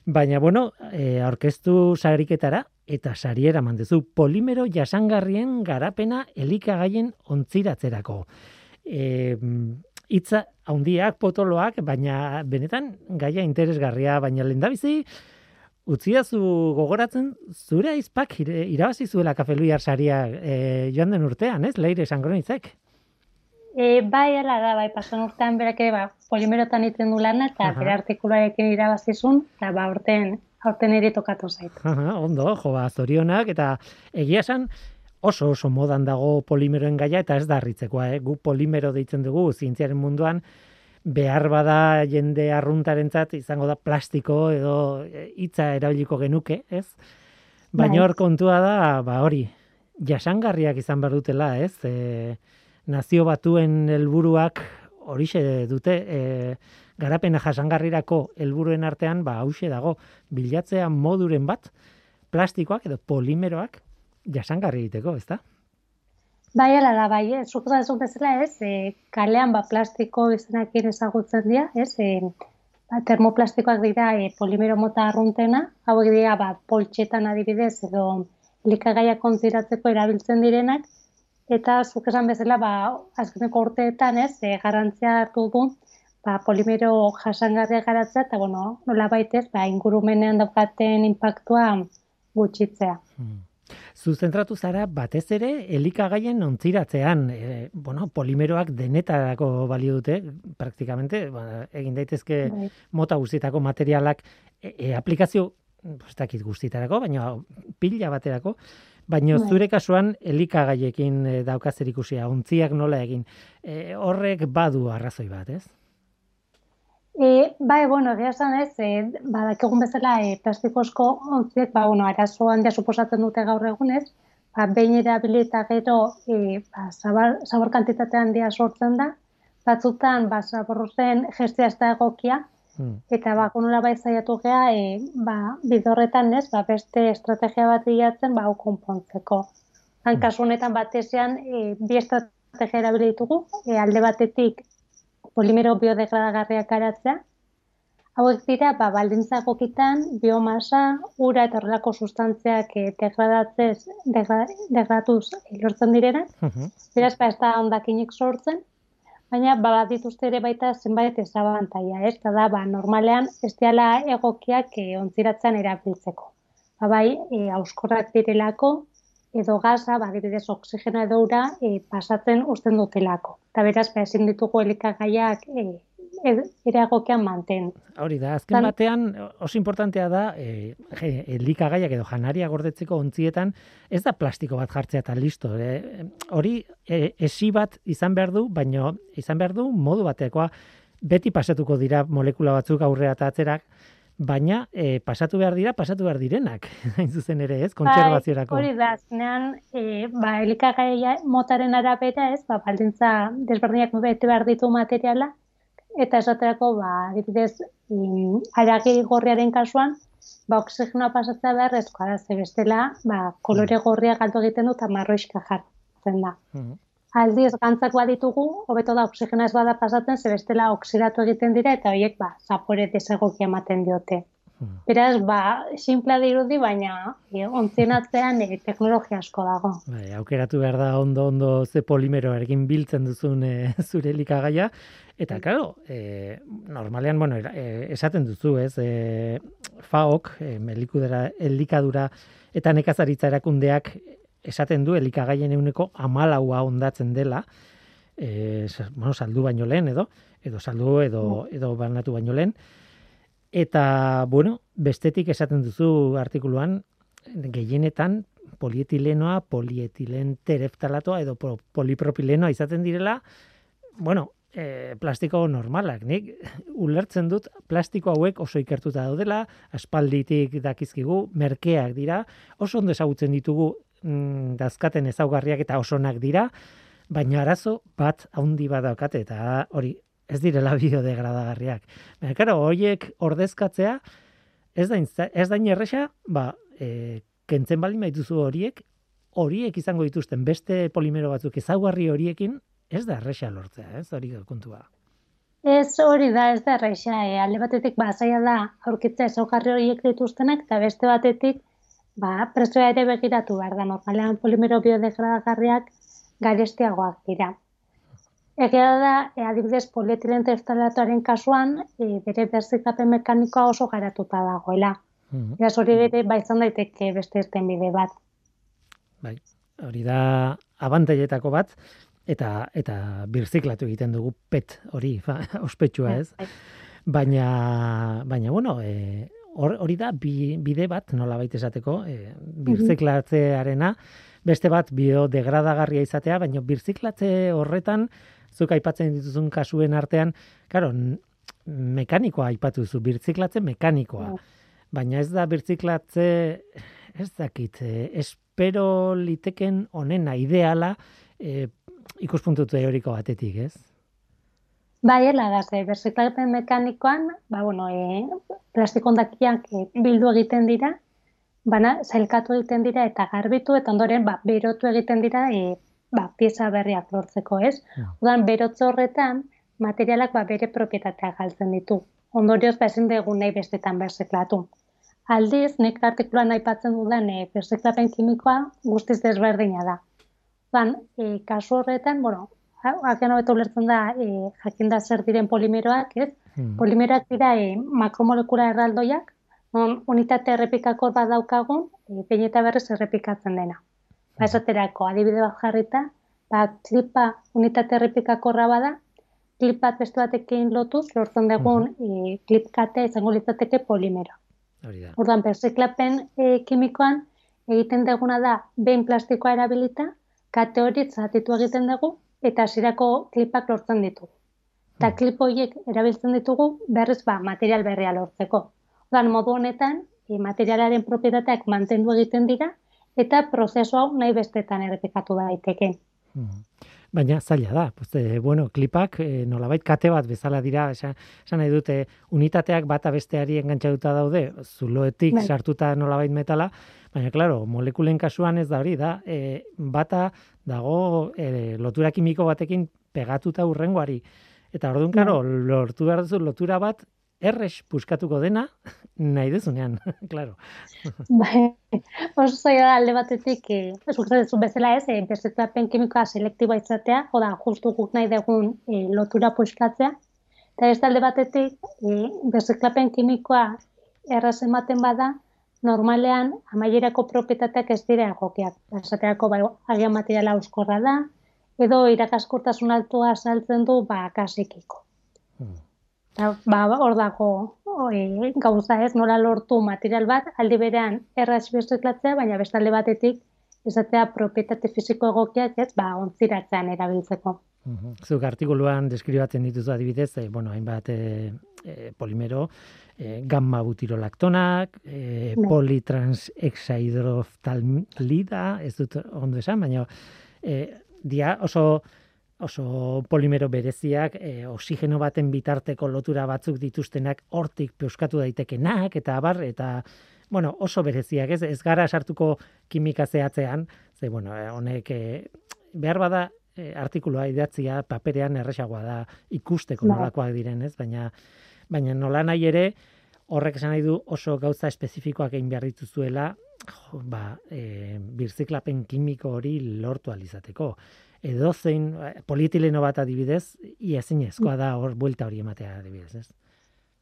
A: Baina bueno, e, aurkeztu sariketara eta sariera mandezu polimero jasangarrien garapena elikagaien ontziratzerako. E, hitza handiak, potoloak, baina benetan gaia interesgarria, baina lendabizi utziazu gogoratzen zure aizpak irabazi zuela kafeluiar saria e, joan den urtean, ez? Leire sangronitzek.
F: E, bai, ala da, bai, pasan urtean berak ere, ba, polimerotan iten du lana, eta bere artikularekin irabazizun, eta ba, urtean, aurten ere tokatu zait.
A: ondo, jo, ba, zorionak, eta egia esan, oso oso modan dago polimeroen gaia eta ez da harritzekoa, eh? gu polimero deitzen dugu zientziaren munduan behar bada jende arruntarentzat izango da plastiko edo e, hitza erabiliko genuke, ez? Baina bai. hor kontua da, ba hori, jasangarriak izan behar dutela, ez? E, nazio batuen helburuak horixe dute, e, garapena jasangarrirako helburuen artean, ba hause dago, bilatzea moduren bat, plastikoak edo polimeroak jasangarri egiteko, ez da?
F: Bai, ala da, bai, ez, zuk da bezala, ez, e, kalean ba, plastiko izanak ezagutzen dira, ez, e, ba, termoplastikoak dira e, polimero mota arruntena, hau dira, ba, poltsetan adibidez, edo likagaia kontziratzeko erabiltzen direnak, eta zuk esan bezala, ba, azkeneko urteetan, ez, e, garantzia hartu du, ba, polimero jasangarria garatzea, eta, bueno, nola baitez, ba, ingurumenean daukaten impactua gutxitzea. Hmm.
A: Zuzentratu zara batez ere elikagaien ontziratzean, e, bueno, polimeroak denetarako balio dute, praktikamente, ba, egin daitezke bai. mota guztietako materialak e, e, aplikazio ez dakit guztietarako, baina pila baterako, baina bai. zure kasuan elikagaiekin e, daukazer ikusia, ontziak nola egin. E, horrek badu arrazoi bat, ez?
F: E, bai, bueno, egia esan ez, e, badakigun bezala e, plastikozko ontziek, ba, bueno, arazo handia suposatzen dute gaur egunez, ba, behin erabilita gero e, ba, zabar, zabar kantitatea handia sortzen da, batzutan, ba, zaborruzen gestia ez da egokia, hmm. eta ba, konola bai zaiatu gea, e, ba, bidorretan ez, ba, beste estrategia bat bilatzen, ba, konpontzeko. Han, hmm. batezean, e, bi estrategia erabilitugu, e, alde batetik polimero biodegradagarriak garatzea. Hauek dira, ba, baldintza gokitan, biomasa, ura eta horrelako sustantziak eh, degradatzez, degradatuz lortzen direna. Uh Beraz, ba, ez da ondakinik sortzen, baina ba, dituzte ere baita zenbait ezabantaia, ez? da, ba, normalean, ez diala egokiak e, ontziratzen erabiltzeko. Ba, bai, e, auskorrak direlako, edo gaza, ba, dibidez, oksigena edo ura, e, pasatzen usten dutelako. Eta beraz, ba, ezin ditugu elikagaiak e, eragokean manten.
A: Hori da, azken batean, oso importantea da, e, elikagaiak edo janaria gordetzeko ontzietan, ez da plastiko bat jartzea eta listo. E, hori, e, esi bat izan behar du, baina izan behar du modu batekoa, beti pasatuko dira molekula batzuk aurrea eta atzerak, baina e, pasatu behar dira, pasatu behar direnak, hain zuzen ere, ez, kontserbaziorako.
F: Bai, hori da, azkenean, e, ba, elikagai motaren arabera, ez, ba, baldintza desberdinak bete behar ditu materiala, eta esaterako, ba, dipidez, mm, aragi gorriaren kasuan, ba, oksigenoa pasatzea behar, ez, ze bestela, ba, kolore mm. gorria galdu egiten dut, eta marroiska jartzen da. Mm aldiz gantzak baditugu, hobeto da oksigena ez bada pasatzen, ze bestela oksidatu egiten dira eta horiek ba zapore desegoki ematen diote. Hmm. Beraz, ba, sinpla dirudi, baina e, ontzien atzean e, teknologia asko dago.
A: Bai, aukeratu behar da ondo ondo ze polimero biltzen duzun e, zure elikagaia. Eta, claro, e, normalean, bueno, e, esaten duzu, ez, e, FAOK, e, elikadura eta nekazaritza erakundeak esaten du elikagaien euneko amalaua ondatzen dela, e, bueno, saldu baino lehen edo, edo saldu edo, edo barnatu baino lehen, eta, bueno, bestetik esaten duzu artikuluan, gehienetan polietilenoa, polietilen tereftalatoa edo polipropilenoa izaten direla, bueno, e, plastiko normalak. Nik ulertzen dut plastiko hauek oso ikertuta daudela, aspalditik dakizkigu, merkeak dira, oso ondo ezagutzen ditugu mm, dazkaten ezaugarriak eta osonak dira, baina arazo bat haundi badaukate eta hori ez direla biodegradagarriak. Baina, karo, horiek ordezkatzea ez da, ez da erresa, ba, e, kentzen baldin baituzu horiek, horiek izango dituzten beste polimero batzuk ezaugarri horiekin, ez da erresa lortzea, ez hori kontua.
F: Ez hori da, ez da erraixa, e, alde batetik ba, zaila da aurkitzea ezaugarri horiek dituztenak, eta beste batetik ba, prezioa ere begiratu behar da, normalean polimero biodegradagarriak garestiagoak dira. Egia da, e, adibidez, polietilen terftalatoaren kasuan, e, bere berzikapen mekanikoa oso garatuta dagoela.
A: Mhm.
F: Beraz, hori ere, ba, izan daiteke beste irten bide bat.
A: Bai, hori da abantailetako bat, eta eta birziklatu egiten dugu pet hori, ba, ospetsua ez.
F: Bai.
A: Baina, baina bueno, e, hor- hori da bi, bide bat, nola baita esateko, e, birziklatzearena, beste bat biodegradagarria izatea, baina birziklatze horretan, zuk aipatzen dituzun kasuen artean, karo, mekanikoa aipatu duzu, birziklatze mekanikoa.
F: Bai.
A: Baina ez da birziklatze, ez dakit, eh, espero liteken onena ideala eh, ikuspuntu teoriko batetik, ez?
F: Bai, ela da, ze, berziklapen mekanikoan, ba, bueno, e, plastiko ondakiak e, bildu egiten dira, bana, zailkatu egiten dira eta garbitu, eta ondoren, ba, berotu egiten dira, e, ba, pieza berriak lortzeko, ez?
A: Ja.
F: Udan, berotze horretan, materialak ba, bere propietatea galtzen ditu. Ondorioz, ba, ezin dugu nahi bestetan berziklatu. Aldiz, nik artikuluan aipatzen dudan e, berziklapen kimikoa guztiz desberdina da. Udan, e, kasu horretan, bueno, haken hobeto ulertzen da, e, jakinda zer diren polimeroak, ez?
A: Hmm.
F: Polimeroak dira e, makromolekula erraldoiak, non unitate errepikakor bat daukagun, e, behin eta berriz errepikatzen dena. Ba, esaterako, adibide bat jarrita, ba, klipa unitate errepikakorra bada, klip bat beste batekin lotuz, lortzen dugun e, klip katea izango litzateke polimero. Orduan, berziklapen e, kimikoan egiten duguna da behin plastikoa erabilita, kate hori zatitu egiten dugu eta hasierako klipak lortzen ditugu. Eta klip horiek erabiltzen ditugu berriz ba, material berria lortzeko. Orduan, modu honetan, e, materialaren propietateak mantendu egiten dira eta prozesu hau nahi bestetan errepikatu daiteke.
A: Mhm. Baina zaila da, pues, eh, bueno, klipak eh, nolabait kate bat bezala dira, esan, esan nahi dute unitateak bata besteari engantxatuta daude, zuloetik
F: Bai.
A: sartuta nolabait metala, baina claro, molekulen kasuan ez da hori da, eh, bata dago eh, lotura kimiko batekin pegatuta urrengoari. Eta orduan, claro, lortu behar duzu lotura bat errex puskatuko dena nahi duzunean, claro.
F: Bai, oso zaila alde batetik, e, zuk duzu bezala ez, e, berziklapen kimikoa selektiboa izatea, joda, justu guk nahi dugun e, lotura puskatzea, eta ez alde batetik, e, berziklapen kimikoa erraz ematen bada, normalean amaierako propietateak ez dira egokiak. Esaterako, bai, agian materiala euskorra da, edo irakaskortasun altua saltzen du, ba, kasikiko.
A: Hmm.
F: Ba, hor dago e, gauza ez, nola lortu material bat, aldi berean erraz birziklatzea, baina beste alde batetik izatea propietate fisiko egokiak ez, ba, ontziratzean erabiltzeko.
A: Mhm. Zuk artikuluan deskribatzen dituzu adibidez, eh, bueno, hainbat eh, eh, polimero, eh, gamma butirolaktonak, eh,
F: Bai.
A: politransexahidroftalmida, ez dut ondo esan, baina eh, dia oso oso polimero bereziak, eh, oxigeno baten bitarteko lotura batzuk dituztenak hortik peuskatu daitekenak, eta abar, eta bueno, oso bereziak, ez, ez gara sartuko kimika zehatzean, ze, bueno, eh, honek eh, behar bada e, artikulua idatzia paperean erresagoa da ikusteko
F: Bai.
A: nolakoak diren, ez? Baina baina nola nahi ere horrek esan nahi du oso gauza espezifikoak egin behar dituzuela jo, ba, e, birziklapen kimiko hori lortu alizateko. Edozein eh, polietileno bat adibidez, ia ezinezkoa da hor buelta hori ematea adibidez, ez?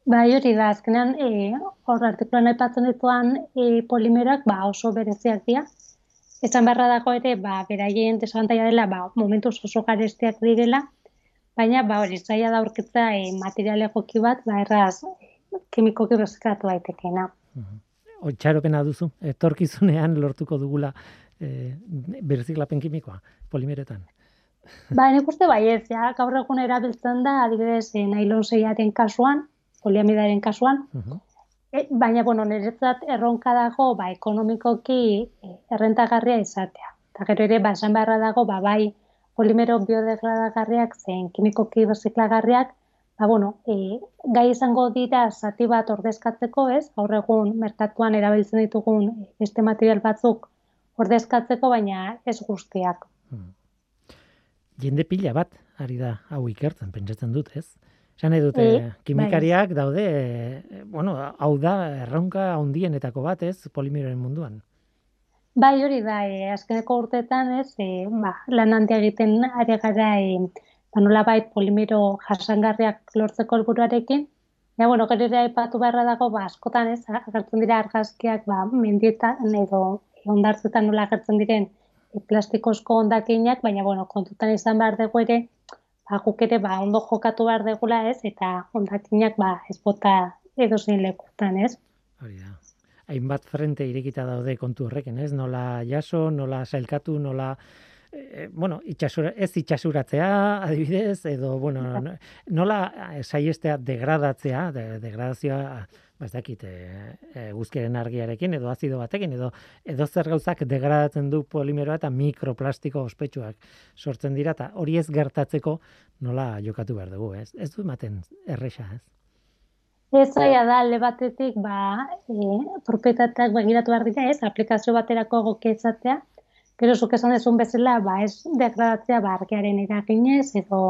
F: Bai, hori da, azkenean, e, hor artikuluan aipatzen dituan e, polimeroak ba, oso bereziak dira. Esan beharra dago ere, ba, beraien desabantaia dela, ba, momentuz oso garestiak direla, baina ba, hori zaila da aurkitzea e, material egoki bat, ba, erraz kimikoki berziklatu daitekeena.
A: Otxaropena duzu, etorkizunean lortuko dugula e, birziklapen kimikoa, polimeretan.
F: Ba, nik uste baiez, ja, gaur egun erabiltzen da, adibidez, e, nailon zeiaren kasuan, poliamidaren kasuan,
A: Mhm.
F: E, baina, bueno, niretzat erronka dago, ba, ekonomikoki e, errentagarria izatea. Eta gero ere, ba, esan beharra dago, ba, bai, polimero biodegradagarriak zein kimikoki berziklagarriak, ba, bueno, e, gai izango dira zati bat ordezkatzeko, ez? Gaur egun merkatuan erabiltzen ditugun beste material batzuk ordezkatzeko, baina ez guztiak. Hmm.
A: Jende pila bat, ari da, hau ikertzen, pentsatzen dut, ez? Esan dute, e, kimikariak bai. daude, e, bueno, hau da, erronka handienetako bat, ez, polimeroen munduan.
F: Bai, hori da, e, azkeneko urteetan, ez, e, ba, lan handia egiten ari gara, e, ba, nola bait, polimero jasangarriak lortzeko helburuarekin, Ja, bueno, gero ere aipatu beharra dago, ba, askotan ez, agertzen dira argazkiak, ba, mendietan edo ondartzetan nola agertzen diren e, plastikozko ondakinak, baina, bueno, kontutan izan behar dugu ere, ba, guk ere ba, ondo jokatu behar degula ez, eta ondakinak ba, ez bota edo zein lekutan ez.
A: Hori da. Hainbat frente irekita daude kontu horrekin, ez? Nola jaso, nola sailkatu, nola e, bueno, itxasura, ez itxasuratzea, adibidez, edo, bueno, nola saiestea degradatzea, de, degradazioa, ba ez dakit, e, e, argiarekin edo azido batekin edo edo zer gauzak degradatzen du polimeroa eta mikroplastiko ospetsuak sortzen dira eta hori ez gertatzeko nola jokatu behar dugu, ez? Ez du ematen erresa, ez?
F: Ez zaila da, alde batetik, ba, e, propietateak begiratu behar dira, ez? Aplikazio baterako goketzatea. Gero, zuk esan dezun bezala, ba, ez degradatzea, ba, argiaren eraginez, edo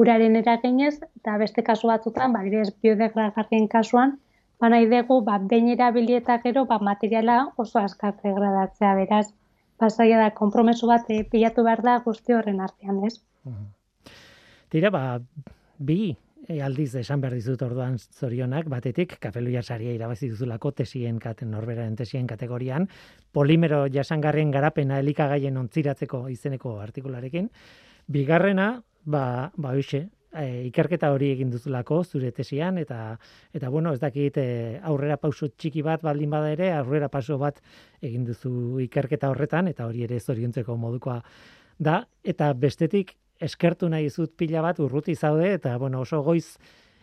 F: uraren eraginez, eta beste kasu batzutan, ba, ez biodegradagarrien kasuan, ba nahi dugu, ba, behin erabilieta gero, ba, materiala oso askar degradatzea, beraz, pasaia da, kompromesu bat eh, pilatu behar da guzti horren artean, ez?
A: Tira, ba, bi e, aldiz esan behar dizut orduan zorionak, batetik, kafelu jasaria irabazi duzulako tesien katen, norberaren tesien kategorian, polimero jasangarrien garapena elikagaien ontziratzeko izeneko artikularekin, bigarrena, ba, ba, e, ikerketa hori egin duzulako zure tesian eta eta bueno, ez dakit e, aurrera pauso txiki bat baldin bada ere, aurrera pauso bat egin duzu ikerketa horretan eta hori ere zoriontzeko modukoa da. Eta bestetik eskertu nahi zut pila bat urruti zaude eta bueno, oso goiz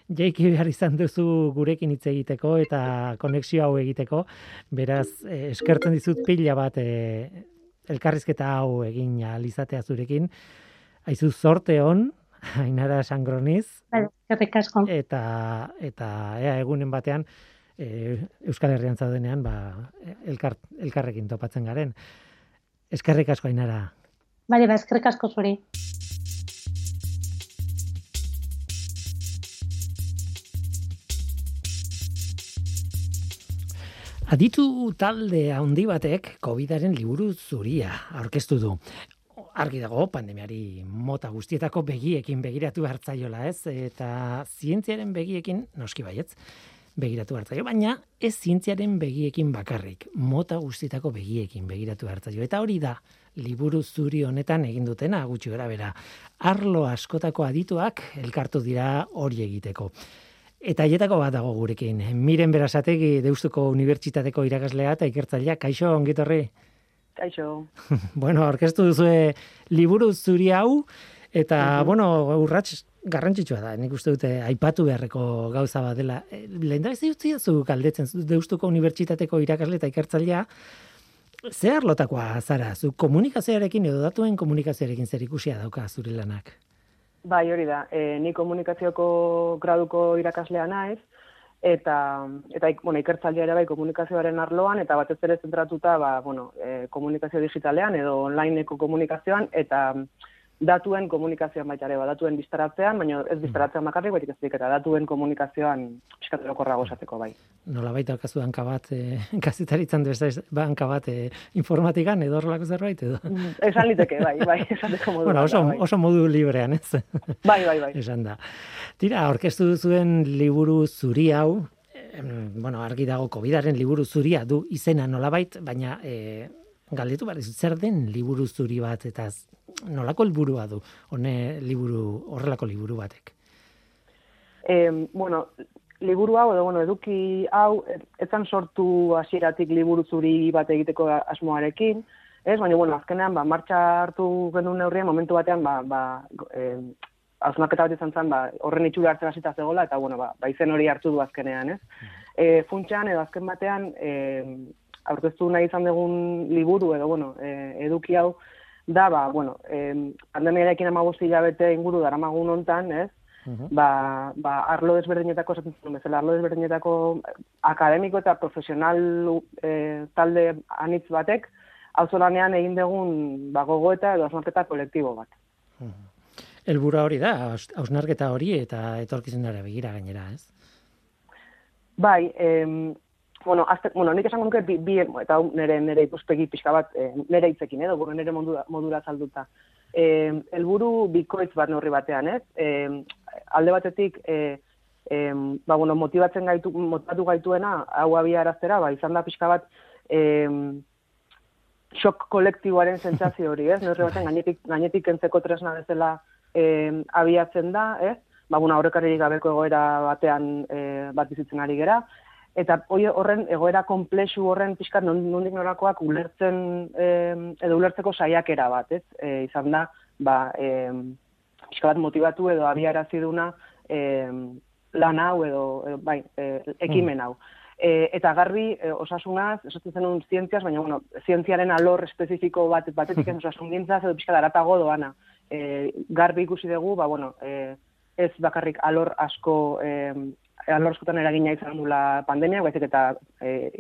A: Jaiki behar izan duzu gurekin hitz egiteko eta konexio hau egiteko, beraz e, eskertzen dizut pila bat e, elkarrizketa hau egin alizatea zurekin. Aizu zorte hon, Ainara Sangroniz.
F: Bai,
A: eta eta ea egunen batean e, Euskal Herrian zaudenean ba elkar, elkarrekin topatzen garen. Eskerrik asko Ainara.
F: Bai, ba eskerrik asko zuri.
A: Aditu talde handi batek COVIDaren liburu zuria aurkeztu du argi dago pandemiari mota guztietako begiekin begiratu hartzaiola, ez? Eta zientziaren begiekin noski baietz begiratu hartzaio, baina ez zientziaren begiekin bakarrik, mota guztietako begiekin begiratu hartzaio. Eta hori da liburu zuri honetan egin dutena gutxi gara bera. Arlo askotako adituak elkartu dira hori egiteko. Eta hietako bat dago gurekin. Miren berasategi Deustuko Unibertsitateko irakaslea eta ikertzailea. Kaixo, ongitorri?
G: Kaixo.
A: bueno, orkestu duzu liburu zuri hau, eta, uh -huh. bueno, urrats garrantzitsua da, nik uste dute aipatu beharreko gauza bat dela. Eh, lehen da ez zu galdetzen, deustuko unibertsitateko irakasle eta ikertzailea, ze harlotakoa zara, zu komunikazioarekin edo datuen komunikazioarekin zer ikusia dauka zure lanak?
G: Bai, hori da, e, ni komunikazioko graduko irakaslea naiz, eta eta bueno, ikertzailea ere bai komunikazioaren arloan eta batez ere zentratuta ba, bueno, e, komunikazio digitalean edo onlineko komunikazioan eta datuen komunikazioan baita ere, ba, datuen biztaratzean, baina ez biztaratzean bakarrik, baitik ez eta datuen komunikazioan piskatu lokorrago esateko bai.
A: Nola baita okazu hanka bat, e, gazitaritzan du ez hanka bat e, informatikan edo horrelako zerbait edo?
G: Mm, esan liteke, bai, bai, esateko modu.
A: Bueno, oso, bai. oso modu librean, ez?
G: Bai, bai, bai.
A: Esan da. Tira, orkestu duzuen liburu zuri hau, bueno, argi dago COVIDaren liburu zuria du izena nolabait, baina e, galdetu behar zer den liburu zuri bat eta nolako helburua du hone liburu horrelako liburu batek
G: eh, bueno liburu hau edo bueno eduki hau etzan sortu hasieratik liburu zuri bat egiteko asmoarekin ez baina bueno azkenean ba martxa hartu genuen neurrian momentu batean ba ba eh, Azunaketa bat izan zen, ba, horren itxura hartzen hasita zegoela, eta bueno, ba, ba izen hori hartu du azkenean, ez? Mm. E, funtxan, edo azken batean, e, aurkeztu nahi izan dugun liburu, edo, bueno, e, eduki hau, da, ba, bueno, e, pandemiarekin amagozi jabete inguru daramagun ontan, ez? ba, ba, arlo desberdinetako, esaten bezala, arlo desberdinetako akademiko eta profesional e, talde anitz batek, auzolanean egin dugun ba, gogoeta edo asmarketa kolektibo bat.
A: Elbura hori da, hausnarketa hori eta etorkizunera begira gainera, ez?
G: Bai, em, bueno, azte, bueno, nik esango nuke bi, bi eta nire, nire ikuspegi pixka bat, e, nire hitzekin, edo, eh, nire modura, modura salduta. E, elburu bikoitz bat neurri batean, ez? E, alde batetik, e, e, ba, bueno, motibatzen gaitu, motivatu gaituena, hau abia eraztera, ba, izan da pixka bat, e, xok kolektiboaren sentsazio hori, ez? Neurri batean, gainetik, gainetik entzeko tresna bezala e, abiatzen da, ez? ba, bueno, aurrekaririk gabeko egoera batean e, bat bizitzen ari gera, eta horren egoera komplexu horren pixkat nondik norakoak ulertzen e, edo ulertzeko saiakera bat, ez? E, izan da, ba, e, pixka bat motivatu edo abiarazi duna e, lan hau edo, edo bai, e, ekimen hau. E, eta garbi e, osasunaz, esatzen zenun zientziaz, baina bueno, zientziaren alor espezifiko bat, batetik ez osasun gintzaz, edo pixka daratago doana. E, garbi ikusi dugu, ba, bueno, e, ez bakarrik alor asko eh, alor eragina izan dula pandemia, baizik eta eh,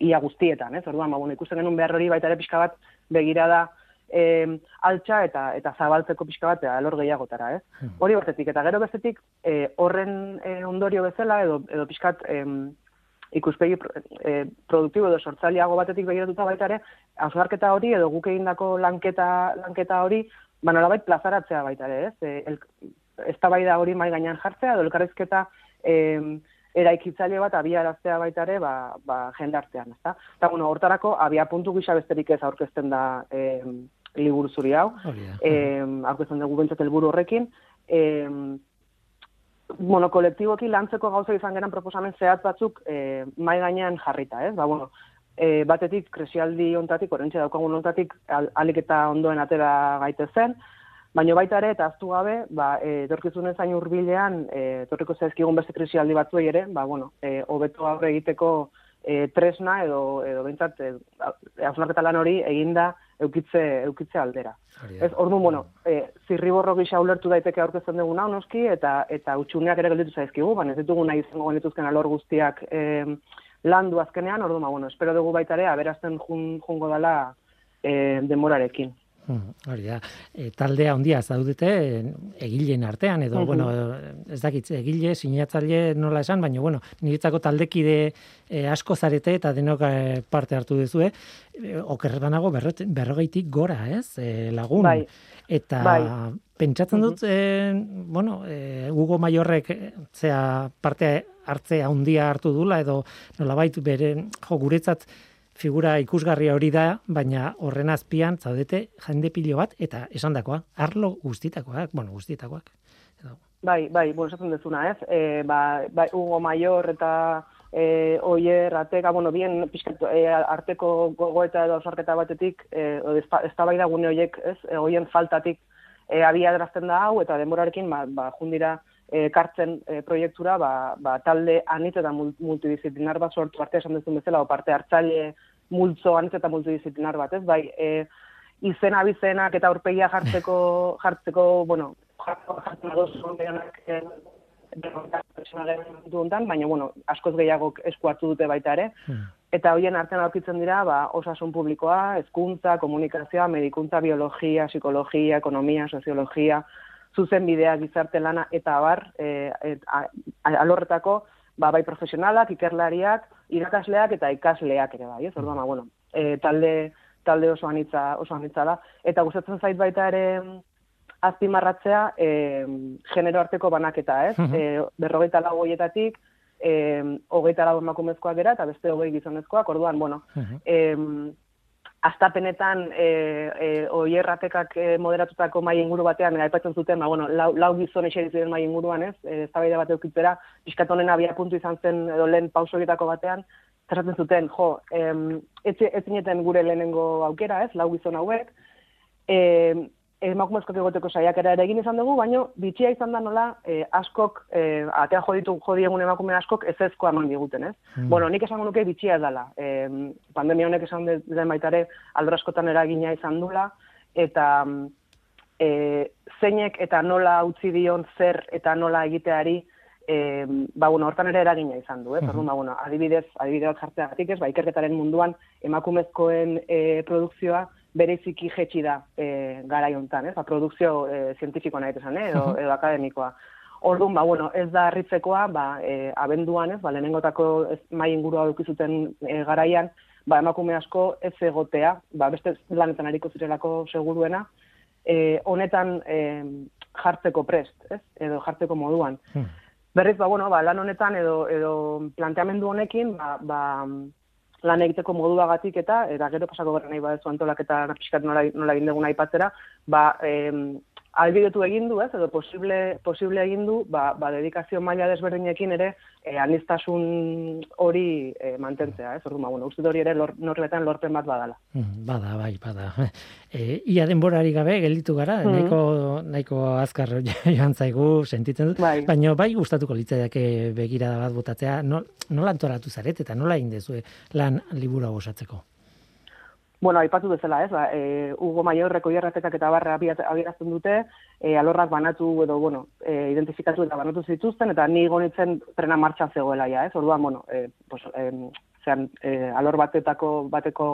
G: ia guztietan, ez? Orduan, ba, bueno, ikusten genuen behar hori baita ere pixka bat begirada eh, altxa eta eta zabaltzeko pixka bat alor gehiagotara, ez? Hmm. Hori batetik, eta gero bestetik eh, horren eh, ondorio bezala edo, edo pixkat eh, ikuspegi eh, produktibo edo sortzaileago batetik begiratuta baita ere, hausnarketa hori edo guk egindako lanketa, lanketa hori, ba nolabait plazaratzea baita ere, ez? E, el, eztabaida hori mai gainean jartzea edo elkarrizketa eh eraikitzaile bat abiaraztea baita ere ba ba jendartean, ezta? Ta bueno, hortarako abia puntu gisa besterik ez aurkezten da eh liburu zuri hau. Eh aurkezten dugu bentzat helburu horrekin, eh bueno, kolektiboki lantzeko gauza izan geran proposamen zehat batzuk eh mai gainean jarrita, ez? Ba bueno, E, batetik, kresialdi ontatik, orentxe daukagun ontatik, al, alik eta ondoen atera gaite zen, Baina baita ere, eta aztu gabe, ba, e, etorkizunez zain urbilean, e, etorriko zaizkigun beste krisialdi batzuei ere, ba, bueno, e, hobeto aurre egiteko e, tresna edo, edo bintzat, e, lan hori eginda eukitze, eukitze aldera. Ez, ordu, bueno, e, zirriborro gisa ulertu daiteke aurkezten dugu noski, eta, eta utxuneak ere gelditu zaizkigu, baina ez ditugu nahi izango genituzken alor guztiak e, landu azkenean, ordu, ma, bueno, espero dugu baita ere, aberazten jun, jungo dela e, demorarekin.
A: Hmm, hori da, e, taldea handia zaudete egileen artean edo, bueno, ez dakit, egile, sinatzaile nola esan, baina, bueno, niretzako taldekide e, asko zarete eta denok e, parte hartu duzu, e, okerrebanago berrogeitik gora, ez, e, lagun.
G: Bai.
A: Eta bai. pentsatzen dut, e, bueno, e, Hugo Maiorrek zea parte hartzea handia hartu dula edo nolabait bere, jo, guretzat, figura ikusgarria hori da, baina horren azpian zaudete jende pilo bat eta esandakoa, arlo guztitakoak, bueno, guztitakoak.
G: Bai, bai, bueno, esaten dezuna, ez? E, ba, bai, Hugo Maior eta e, Oier, Ateka, bueno, bien pixkat, e, arteko gogoeta edo osarketa batetik, e, ez da bai da gune horiek, ez? E, oien faltatik e, abia drazten da hau, eta demorarekin, ba, ba jundira, e, kartzen e, proiektura, ba, ba, talde anitz eta multidisciplinar bat sortu arte esan duzun bezala, o parte hartzaile multzo anitz eta multidisciplinar bat, ez? Bai, e, izen abizenak eta aurpegia jartzeko, jartzeko, bueno, jartzeko jartzen adozu, e, baina, bueno, askoz gehiago esku hartu dute baita ere. Hmm. Eta hoien artean aurkitzen dira, ba, osasun publikoa, hezkuntza, komunikazioa, medikuntza, biologia, psikologia, ekonomia, soziologia, zuzen bidea gizarte lana eta abar, e, et, alorretako, ba, bai profesionalak, ikerlariak, irakasleak eta ikasleak ere bai, ez? Orduan, ba, bueno, e, talde talde oso anitza, oso anitza da eta gustatzen zait baita ere azpimarratzea e, genero arteko banaketa, ez? E, 44 hoietatik eh 24 emakumezkoak dira eta beste 20 gizonezkoak. Orduan, bueno, uh -huh astapenetan e, e, oierratekak e, moderatutako mai inguru batean aipatzen zuten, ba, bueno, lau, lau gizon eixeri ziren mai inguruan ez, e, ez bate ukitzera, piskatonen abia puntu izan zen edo lehen pauso batean, zerratzen zuten, jo, em, etzineten gure lehenengo aukera ez, lau gizon hauek, e, emakumezkoak egoteko saiakera ere egin izan dugu, baino bitxia izan da nola e, askok, e, atea joditu jodiegun emakume askok ez ezkoa eman diguten, ez? Hmm. Bueno, nik esango nuke bitxia dela. E, pandemia honek esan den baitare aldoraskotan eragina izan dula, eta e, zeinek eta nola utzi dion zer eta nola egiteari e, ba, bueno, hortan ere eragina izan du, eh? Mm ba, bueno, adibidez, adibidez jartzeagatik ez, ba, ikerketaren munduan emakumezkoen e, produkzioa bereziki jetxi da e, gara jontan, ez, ba, produkzio e, zientifikoa nahi esan, eh? edo, edo akademikoa. Orduan, ba, bueno, ez da harritzekoa, ba, e, abenduan, ez, ba, lehenengotako mai ingurua dukizuten e, garaian, ba, emakume asko ez egotea, ba, beste lanetan hariko zirelako seguruena, e, honetan e, jartzeko prest, ez? edo jartzeko moduan. Hmm. Berriz, ba, bueno, ba, lan honetan edo, edo planteamendu honekin, ba, ba, lan egiteko moduagatik eta, eta gero pasako gara nahi badezu antolak eta napiskat nola, nola egin dugun aipatzera, ba, em, albidetu egin du, ez, edo posible, posible egin du, ba, ba dedikazio maila desberdinekin ere e, anistasun hori e, mantentzea, ez, orduan, ba, bueno, uste hori ere lor, norbetan lorpen bat badala.
A: Mm, bada, bai, bada. E, ia denborari gabe gelditu gara, mm -hmm. nahiko, nahiko azkar joan zaigu sentitzen dut, bai. baina bai gustatuko litzaiake begirada bat botatzea, no, nola antoratu zaret eta nola indezue lan libura osatzeko?
G: Bueno, aipatu bezala, ez, ba, e, Hugo Maiorreko jarraketak eta barra abierazten dute, e, alorrak banatu edo, bueno, e, identifikatu eta banatu zituzten, eta ni gonitzen trena martxan zegoela, ja, ez, orduan, bueno, e, pues, e, zean, e, alor batetako, bateko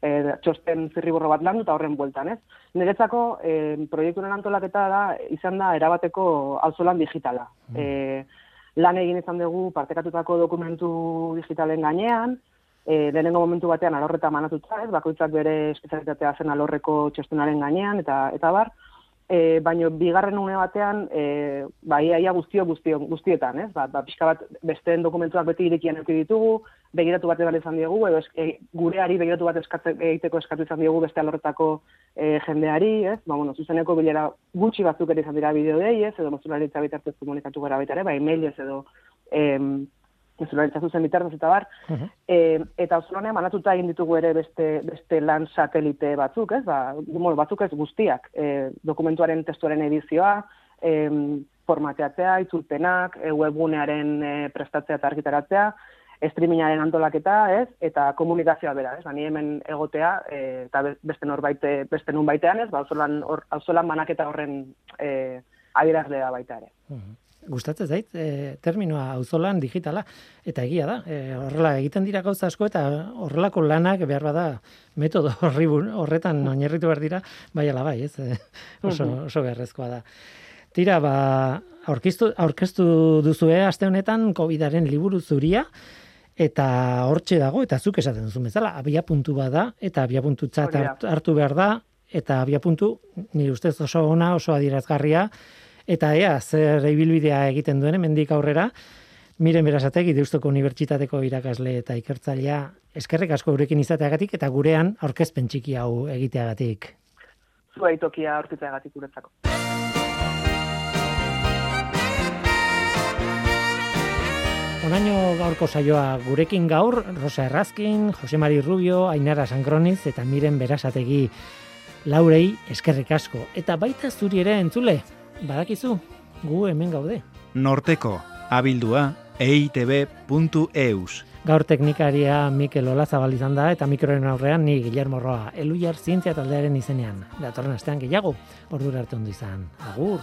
G: e, txosten zirriborro bat landu eta horren bueltan, ez. Niretzako, e, proiekturen antolaketa da, izan da, erabateko auzolan digitala. Mm. E, lan egin izan dugu partekatutako dokumentu digitalen gainean, e, lehenengo momentu batean alorreta manatuta, ez, bakoitzak bere espezialitatea zen alorreko txostunaren gainean, eta eta bar, e, baino bigarren une batean, e, ba, ia, guztio, guztio, guztietan, ez, ba, ba, pixka bat besteen dokumentuak beti irikian euki ditugu, begiratu bat edan izan diegu, edo e, gureari begiratu bat eskatze, egiteko eskatu izan diegu beste alorretako e, jendeari, ez, ba, bueno, zuzeneko bilera gutxi batzuk ere izan dira bideo dei, ez, edo mozularitza bitartez komunikatu gara baita ere, ba, emailez edo, em, zuzen bitartez eta bar, e, eta osolonean manatuta egin ditugu ere beste, beste lan satelite batzuk, ez, ba, bueno, batzuk ez guztiak, e, dokumentuaren testuaren edizioa, e, formateatzea, itzulpenak, e, webgunearen e, prestatzea eta argitaratzea, streamingaren antolaketa, ez, eta komunikazioa bera, ez, bani hemen egotea, e, eta beste norbait, beste nun baitean, ez, ba, auzolan, manaketa horren e, adierazlea baita ere
A: gustatzen zait e, terminoa auzolan digitala eta egia da e, horrela egiten dira gauza asko eta horrelako lanak behar bada metodo horri horretan oinarritu behar dira bai ala bai ez? E, oso oso beharrezkoa da. Tira ba aurkeztu aurkeztu duzue aste honetan covidaren liburu zuria eta hortxe dago eta zuk esaten duzu bezala abia puntu bada eta abia puntutzat hartu behar da eta abia puntu ni ustez oso ona oso adierazgarria eta ea, zer ibilbidea egiten duen, mendik aurrera, miren berazategi, deustoko unibertsitateko irakasle eta ikertzailea, eskerrek asko gurekin izateagatik, eta gurean aurkezpen txiki hau egiteagatik.
G: Zua itokia aurkitzeagatik guretzako.
A: Onaino gaurko saioa gurekin gaur, Rosa Errazkin, Jose Mari Rubio, Ainara Sankroniz eta Miren Berazategi laurei eskerrik asko. Eta baita zuri ere entzule, badakizu, gu hemen gaude.
B: Norteko, abildua, eitb.eus.
A: Gaur teknikaria Mikel Olazabal izan da eta mikroen aurrean ni Guillermo Roa, eluiar zientzia taldearen izenean. Datorren astean gehiago, ordura arte ondo izan. Agur!